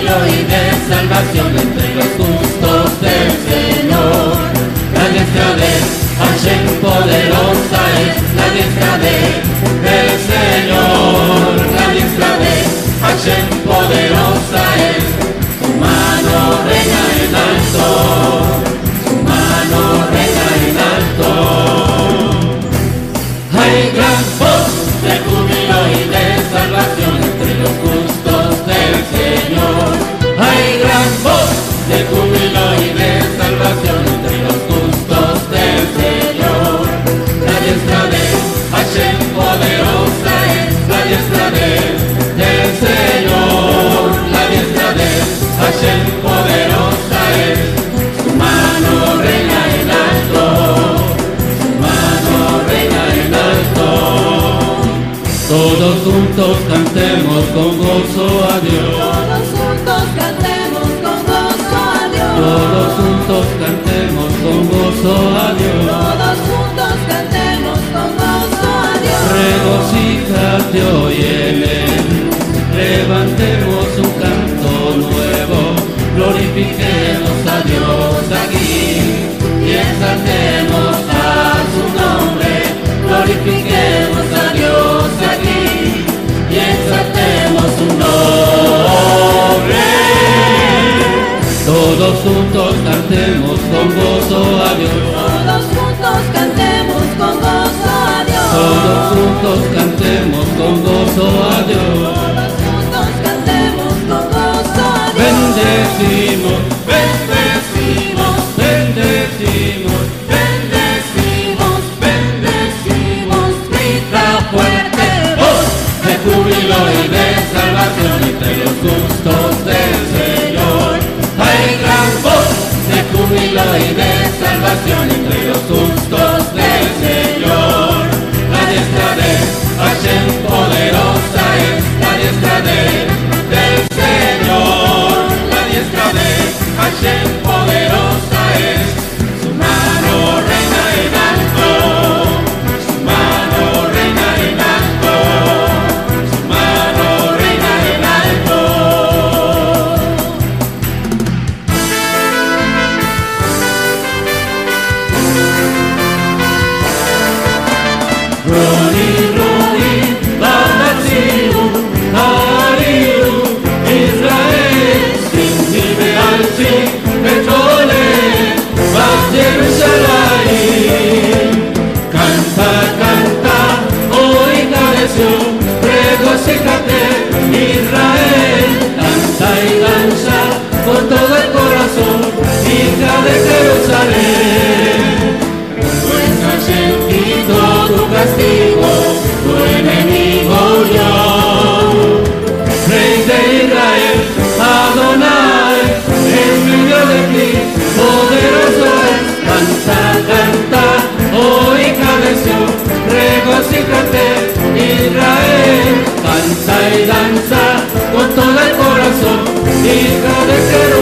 y de salvación entre los justos del Señor. La diestra de Hashem poderosa es la diestra de del Señor. La diestra de Hashem poderosa es su mano reina en alto, Todos juntos cantemos con gozo a Dios. Todos juntos cantemos con gozo a Dios.
Todos juntos cantemos con gozo a Dios.
Regocíjate hoy en él. Levantemos un canto nuevo. Glorifiquemos a Dios aquí. Y exaltemos a su nombre. Glorifiquemos Todos juntos cantemos con gozo a Dios.
Todos juntos cantemos con gozo a Dios.
Todos juntos cantemos con gozo a Dios. Júbilo y danza con todo el corazón, hija de.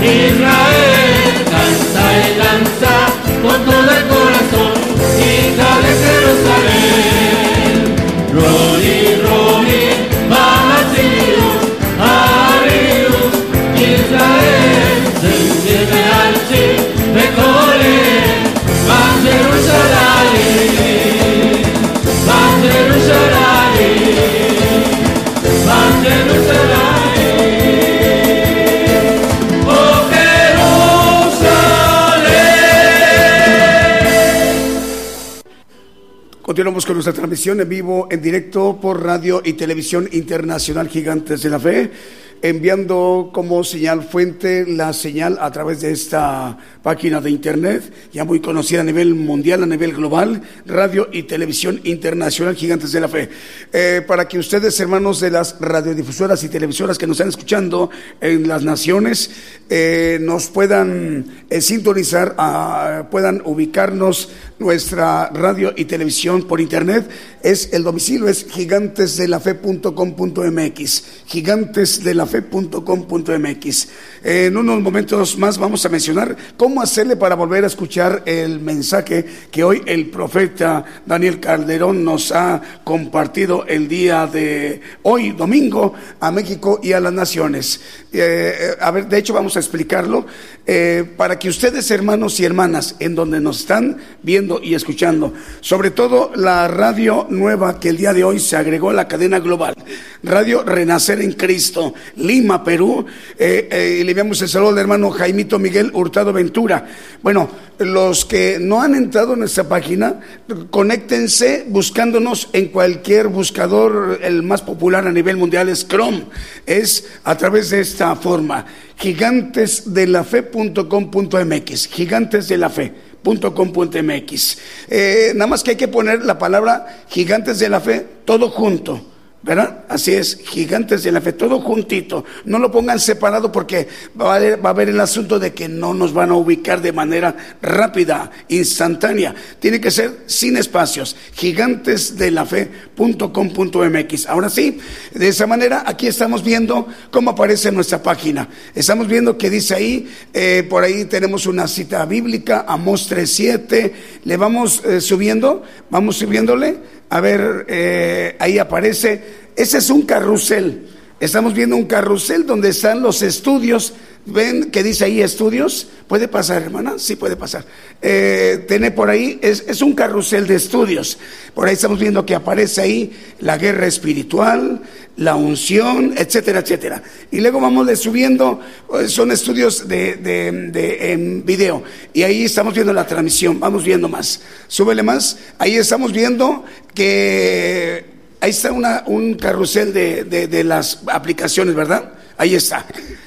Regocíjate,
Continuamos con nuestra transmisión en vivo, en directo por radio y televisión internacional Gigantes de la Fe, enviando como señal fuente la señal a través de esta página de internet, ya muy conocida a nivel mundial, a nivel global, radio y televisión internacional Gigantes de la Fe. Eh, para que ustedes, hermanos de las radiodifusoras y televisoras que nos están escuchando en las naciones, eh, nos puedan eh, sintonizar, ah, puedan ubicarnos nuestra radio y televisión por internet. Es el domicilio es gigantesdelafe.com.mx gigantesdelafe.com.mx en unos momentos más vamos a mencionar cómo hacerle para volver a escuchar el mensaje que hoy el profeta Daniel Calderón nos ha compartido el día de hoy domingo a México y a las naciones Eh, a ver de hecho vamos a explicarlo eh, para que ustedes hermanos y hermanas en donde nos están viendo y escuchando sobre todo la radio nueva que el día de hoy se agregó a la cadena global, Radio Renacer en Cristo, Lima, Perú. Eh, eh, y le enviamos el saludo al hermano Jaimito Miguel Hurtado Ventura. Bueno, los que no han entrado en nuestra página, conéctense buscándonos en cualquier buscador, el más popular a nivel mundial es Chrome. Es a través de esta forma, gigantesdelafe.com.mx, gigantes de la fe .com.mx. Eh, nada más que hay que poner la palabra gigantes de la fe todo junto. ¿Verdad? Así es, gigantes de la fe, todo juntito. No lo pongan separado porque va a, haber, el asunto de que no nos van a ubicar de manera rápida, instantánea. Tiene que ser sin espacios. Gigantesdelafe.com.mx. Ahora sí, de esa manera, aquí estamos viendo cómo aparece nuestra página. Estamos viendo que dice ahí, eh, por ahí tenemos una cita bíblica, Amos 3.7. Le vamos eh, subiendo, vamos subiéndole. A ver, eh, ahí aparece, ese es un carrusel. Estamos viendo un carrusel donde están los estudios. ¿Ven que dice ahí estudios? ¿Puede pasar, hermana? Sí, puede pasar. Eh, tiene por ahí, es, es, un carrusel de estudios. Por ahí estamos viendo que aparece ahí la guerra espiritual, la unción, etcétera, etcétera. Y luego vamos de subiendo, son estudios de, de, en video. Y ahí estamos viendo la transmisión, vamos viendo más. Súbele más. Ahí estamos viendo que ahí está una, un carrusel de, de, de, las aplicaciones, ¿verdad? Ahí está.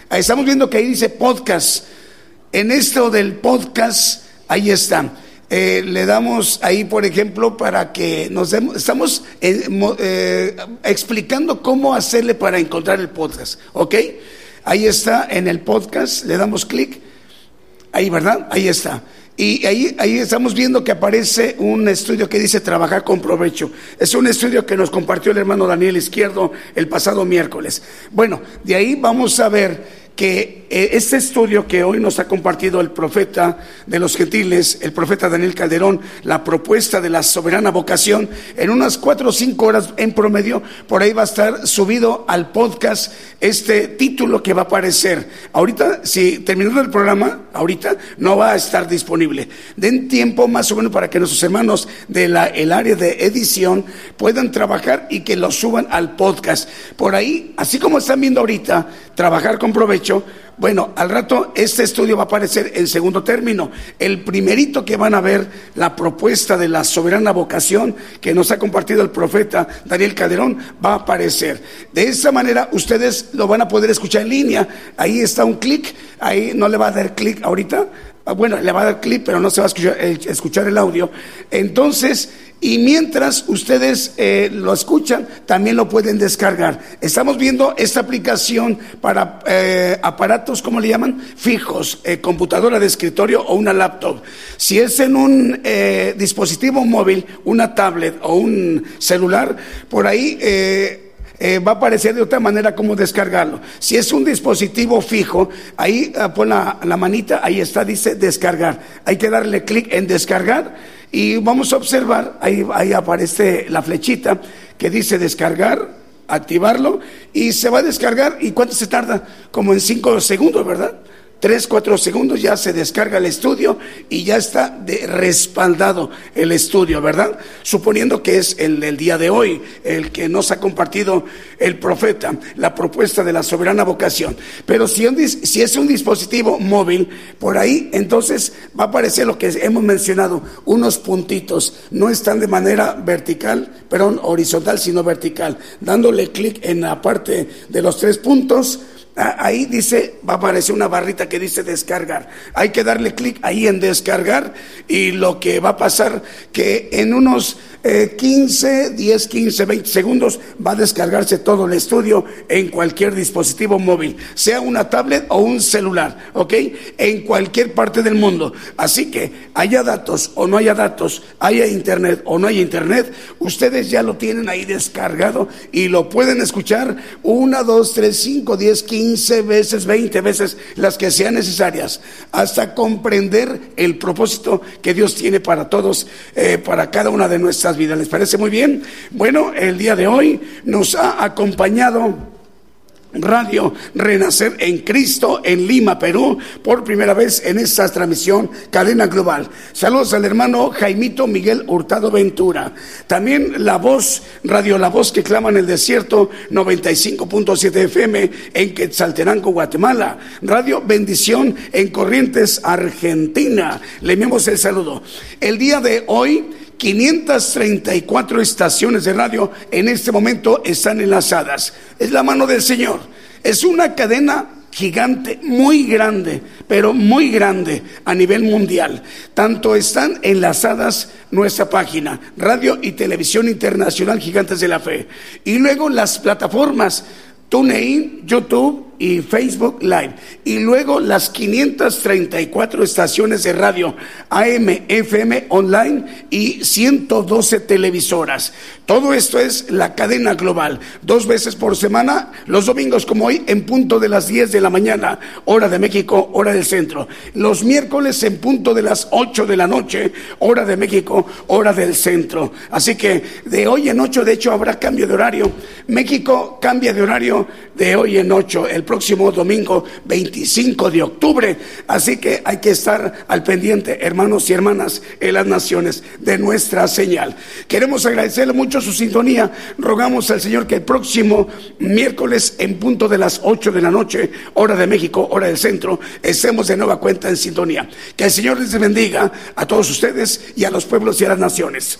Ahí estamos viendo que ahí dice podcast. En esto del podcast, ahí está. Eh, le damos ahí, por ejemplo, para que nos demos, estamos eh, eh, explicando cómo hacerle para encontrar el podcast, ¿ok? Ahí está en el podcast, le damos clic, ahí, ¿verdad? Ahí está. Y ahí, ahí estamos viendo que aparece un estudio que dice trabajar con provecho. Es un estudio que nos compartió el hermano Daniel Izquierdo el pasado miércoles. Bueno, de ahí vamos a ver que eh, este estudio que hoy nos ha compartido el profeta de los gentiles, el profeta Daniel Calderón, la propuesta de la soberana vocación, en unas cuatro o cinco horas en promedio, por ahí va a estar subido al podcast este título que va a aparecer. Ahorita, si terminando el programa, ahorita no va a estar disponible. Den tiempo más o menos para que nuestros hermanos del área de edición puedan trabajar y que lo suban al podcast. Por ahí, así como están viendo ahorita, trabajar con provecho, bueno, al rato este estudio va a aparecer en segundo término. El primerito que van a ver, la propuesta de la soberana vocación que nos ha compartido el profeta Daniel Calderón, va a aparecer. De esa manera ustedes lo van a poder escuchar en línea. Ahí está un clic, ahí no le va a dar clic ahorita. Ah, bueno, le va a dar clic, pero no se va a escuchar, escuchar el audio. Entonces, y mientras ustedes eh, lo escuchan, también lo pueden descargar. Estamos viendo esta aplicación para eh, aparatos, ¿cómo le llaman? Fijos, eh, computadora de escritorio o una laptop. Si es en un dispositivo móvil, una tablet o un celular, por ahí va a aparecer de otra manera cómo descargarlo. Si es un dispositivo fijo, ahí pon la, la, manita, ahí está, dice descargar. Hay que darle clic en descargar y vamos a observar, ahí, aparece la flechita que dice descargar, activarlo y se va a descargar. ¿Y cuánto se tarda? Como en cinco segundos, ¿verdad? Tres, cuatro segundos ya se descarga el estudio y ya está de respaldado el estudio, ¿verdad? Suponiendo que es el, día de hoy, el que nos ha compartido el profeta, la propuesta de la soberana vocación. Pero si, si es un dispositivo móvil, por ahí entonces va a aparecer lo que hemos mencionado, unos puntitos, no están de manera vertical, perdón, horizontal, sino vertical, dándole clic en la parte de los tres puntos ahí dice, va a aparecer una barrita que dice descargar. Hay que darle clic ahí en descargar y lo que va a pasar que en unos 15, 10, 15, 20 segundos va a descargarse todo el estudio en cualquier dispositivo móvil, sea una tablet o un celular, ¿ok? En cualquier parte del mundo. Así que haya datos o no haya datos, haya internet o no haya internet, ustedes ya lo tienen ahí descargado y lo pueden escuchar una, dos, tres, cinco, diez, quince veces, veinte veces, las que sean necesarias, hasta comprender el propósito que Dios tiene para todos, eh, para cada una de nuestras vida. ¿Les parece muy bien? Bueno, el día de hoy nos ha acompañado Radio Renacer en Cristo en Lima, Perú, por primera vez en esta transmisión cadena global. Saludos al hermano Jaimito Miguel Hurtado Ventura. También la voz, Radio La Voz que clama en el desierto, 95.7 FM en Quetzaltenango, Guatemala. Radio Bendición en Corrientes, Argentina. Le enviamos el saludo. El día de hoy 534 estaciones de radio en este momento están enlazadas. Es la mano del Señor. Es una cadena gigante, muy grande, pero muy grande a nivel mundial. Tanto están enlazadas nuestra página, Radio y Televisión Internacional Gigantes de la Fe. Y luego las plataformas TuneIn, YouTube, y Facebook Live. Y luego las 534 estaciones de radio AM, FM online y 112 televisoras. Todo esto es la cadena global. Dos veces por semana, los domingos como hoy, en punto de las 10 de la mañana, hora de México, hora del centro. Los miércoles en punto de las 8 de la noche, hora de México, hora del centro. Así que de hoy en 8, de hecho, habrá cambio de horario. México cambia de horario de hoy en 8. El próximo domingo 25 de octubre. Así que hay que estar al pendiente, hermanos y hermanas, en las naciones de nuestra señal. Queremos agradecerle mucho su sintonía. Rogamos al Señor que el próximo miércoles en punto de las 8 de la noche, hora de México, hora del centro, estemos de nueva cuenta en sintonía. Que el Señor les bendiga a todos ustedes y a los pueblos y a las naciones.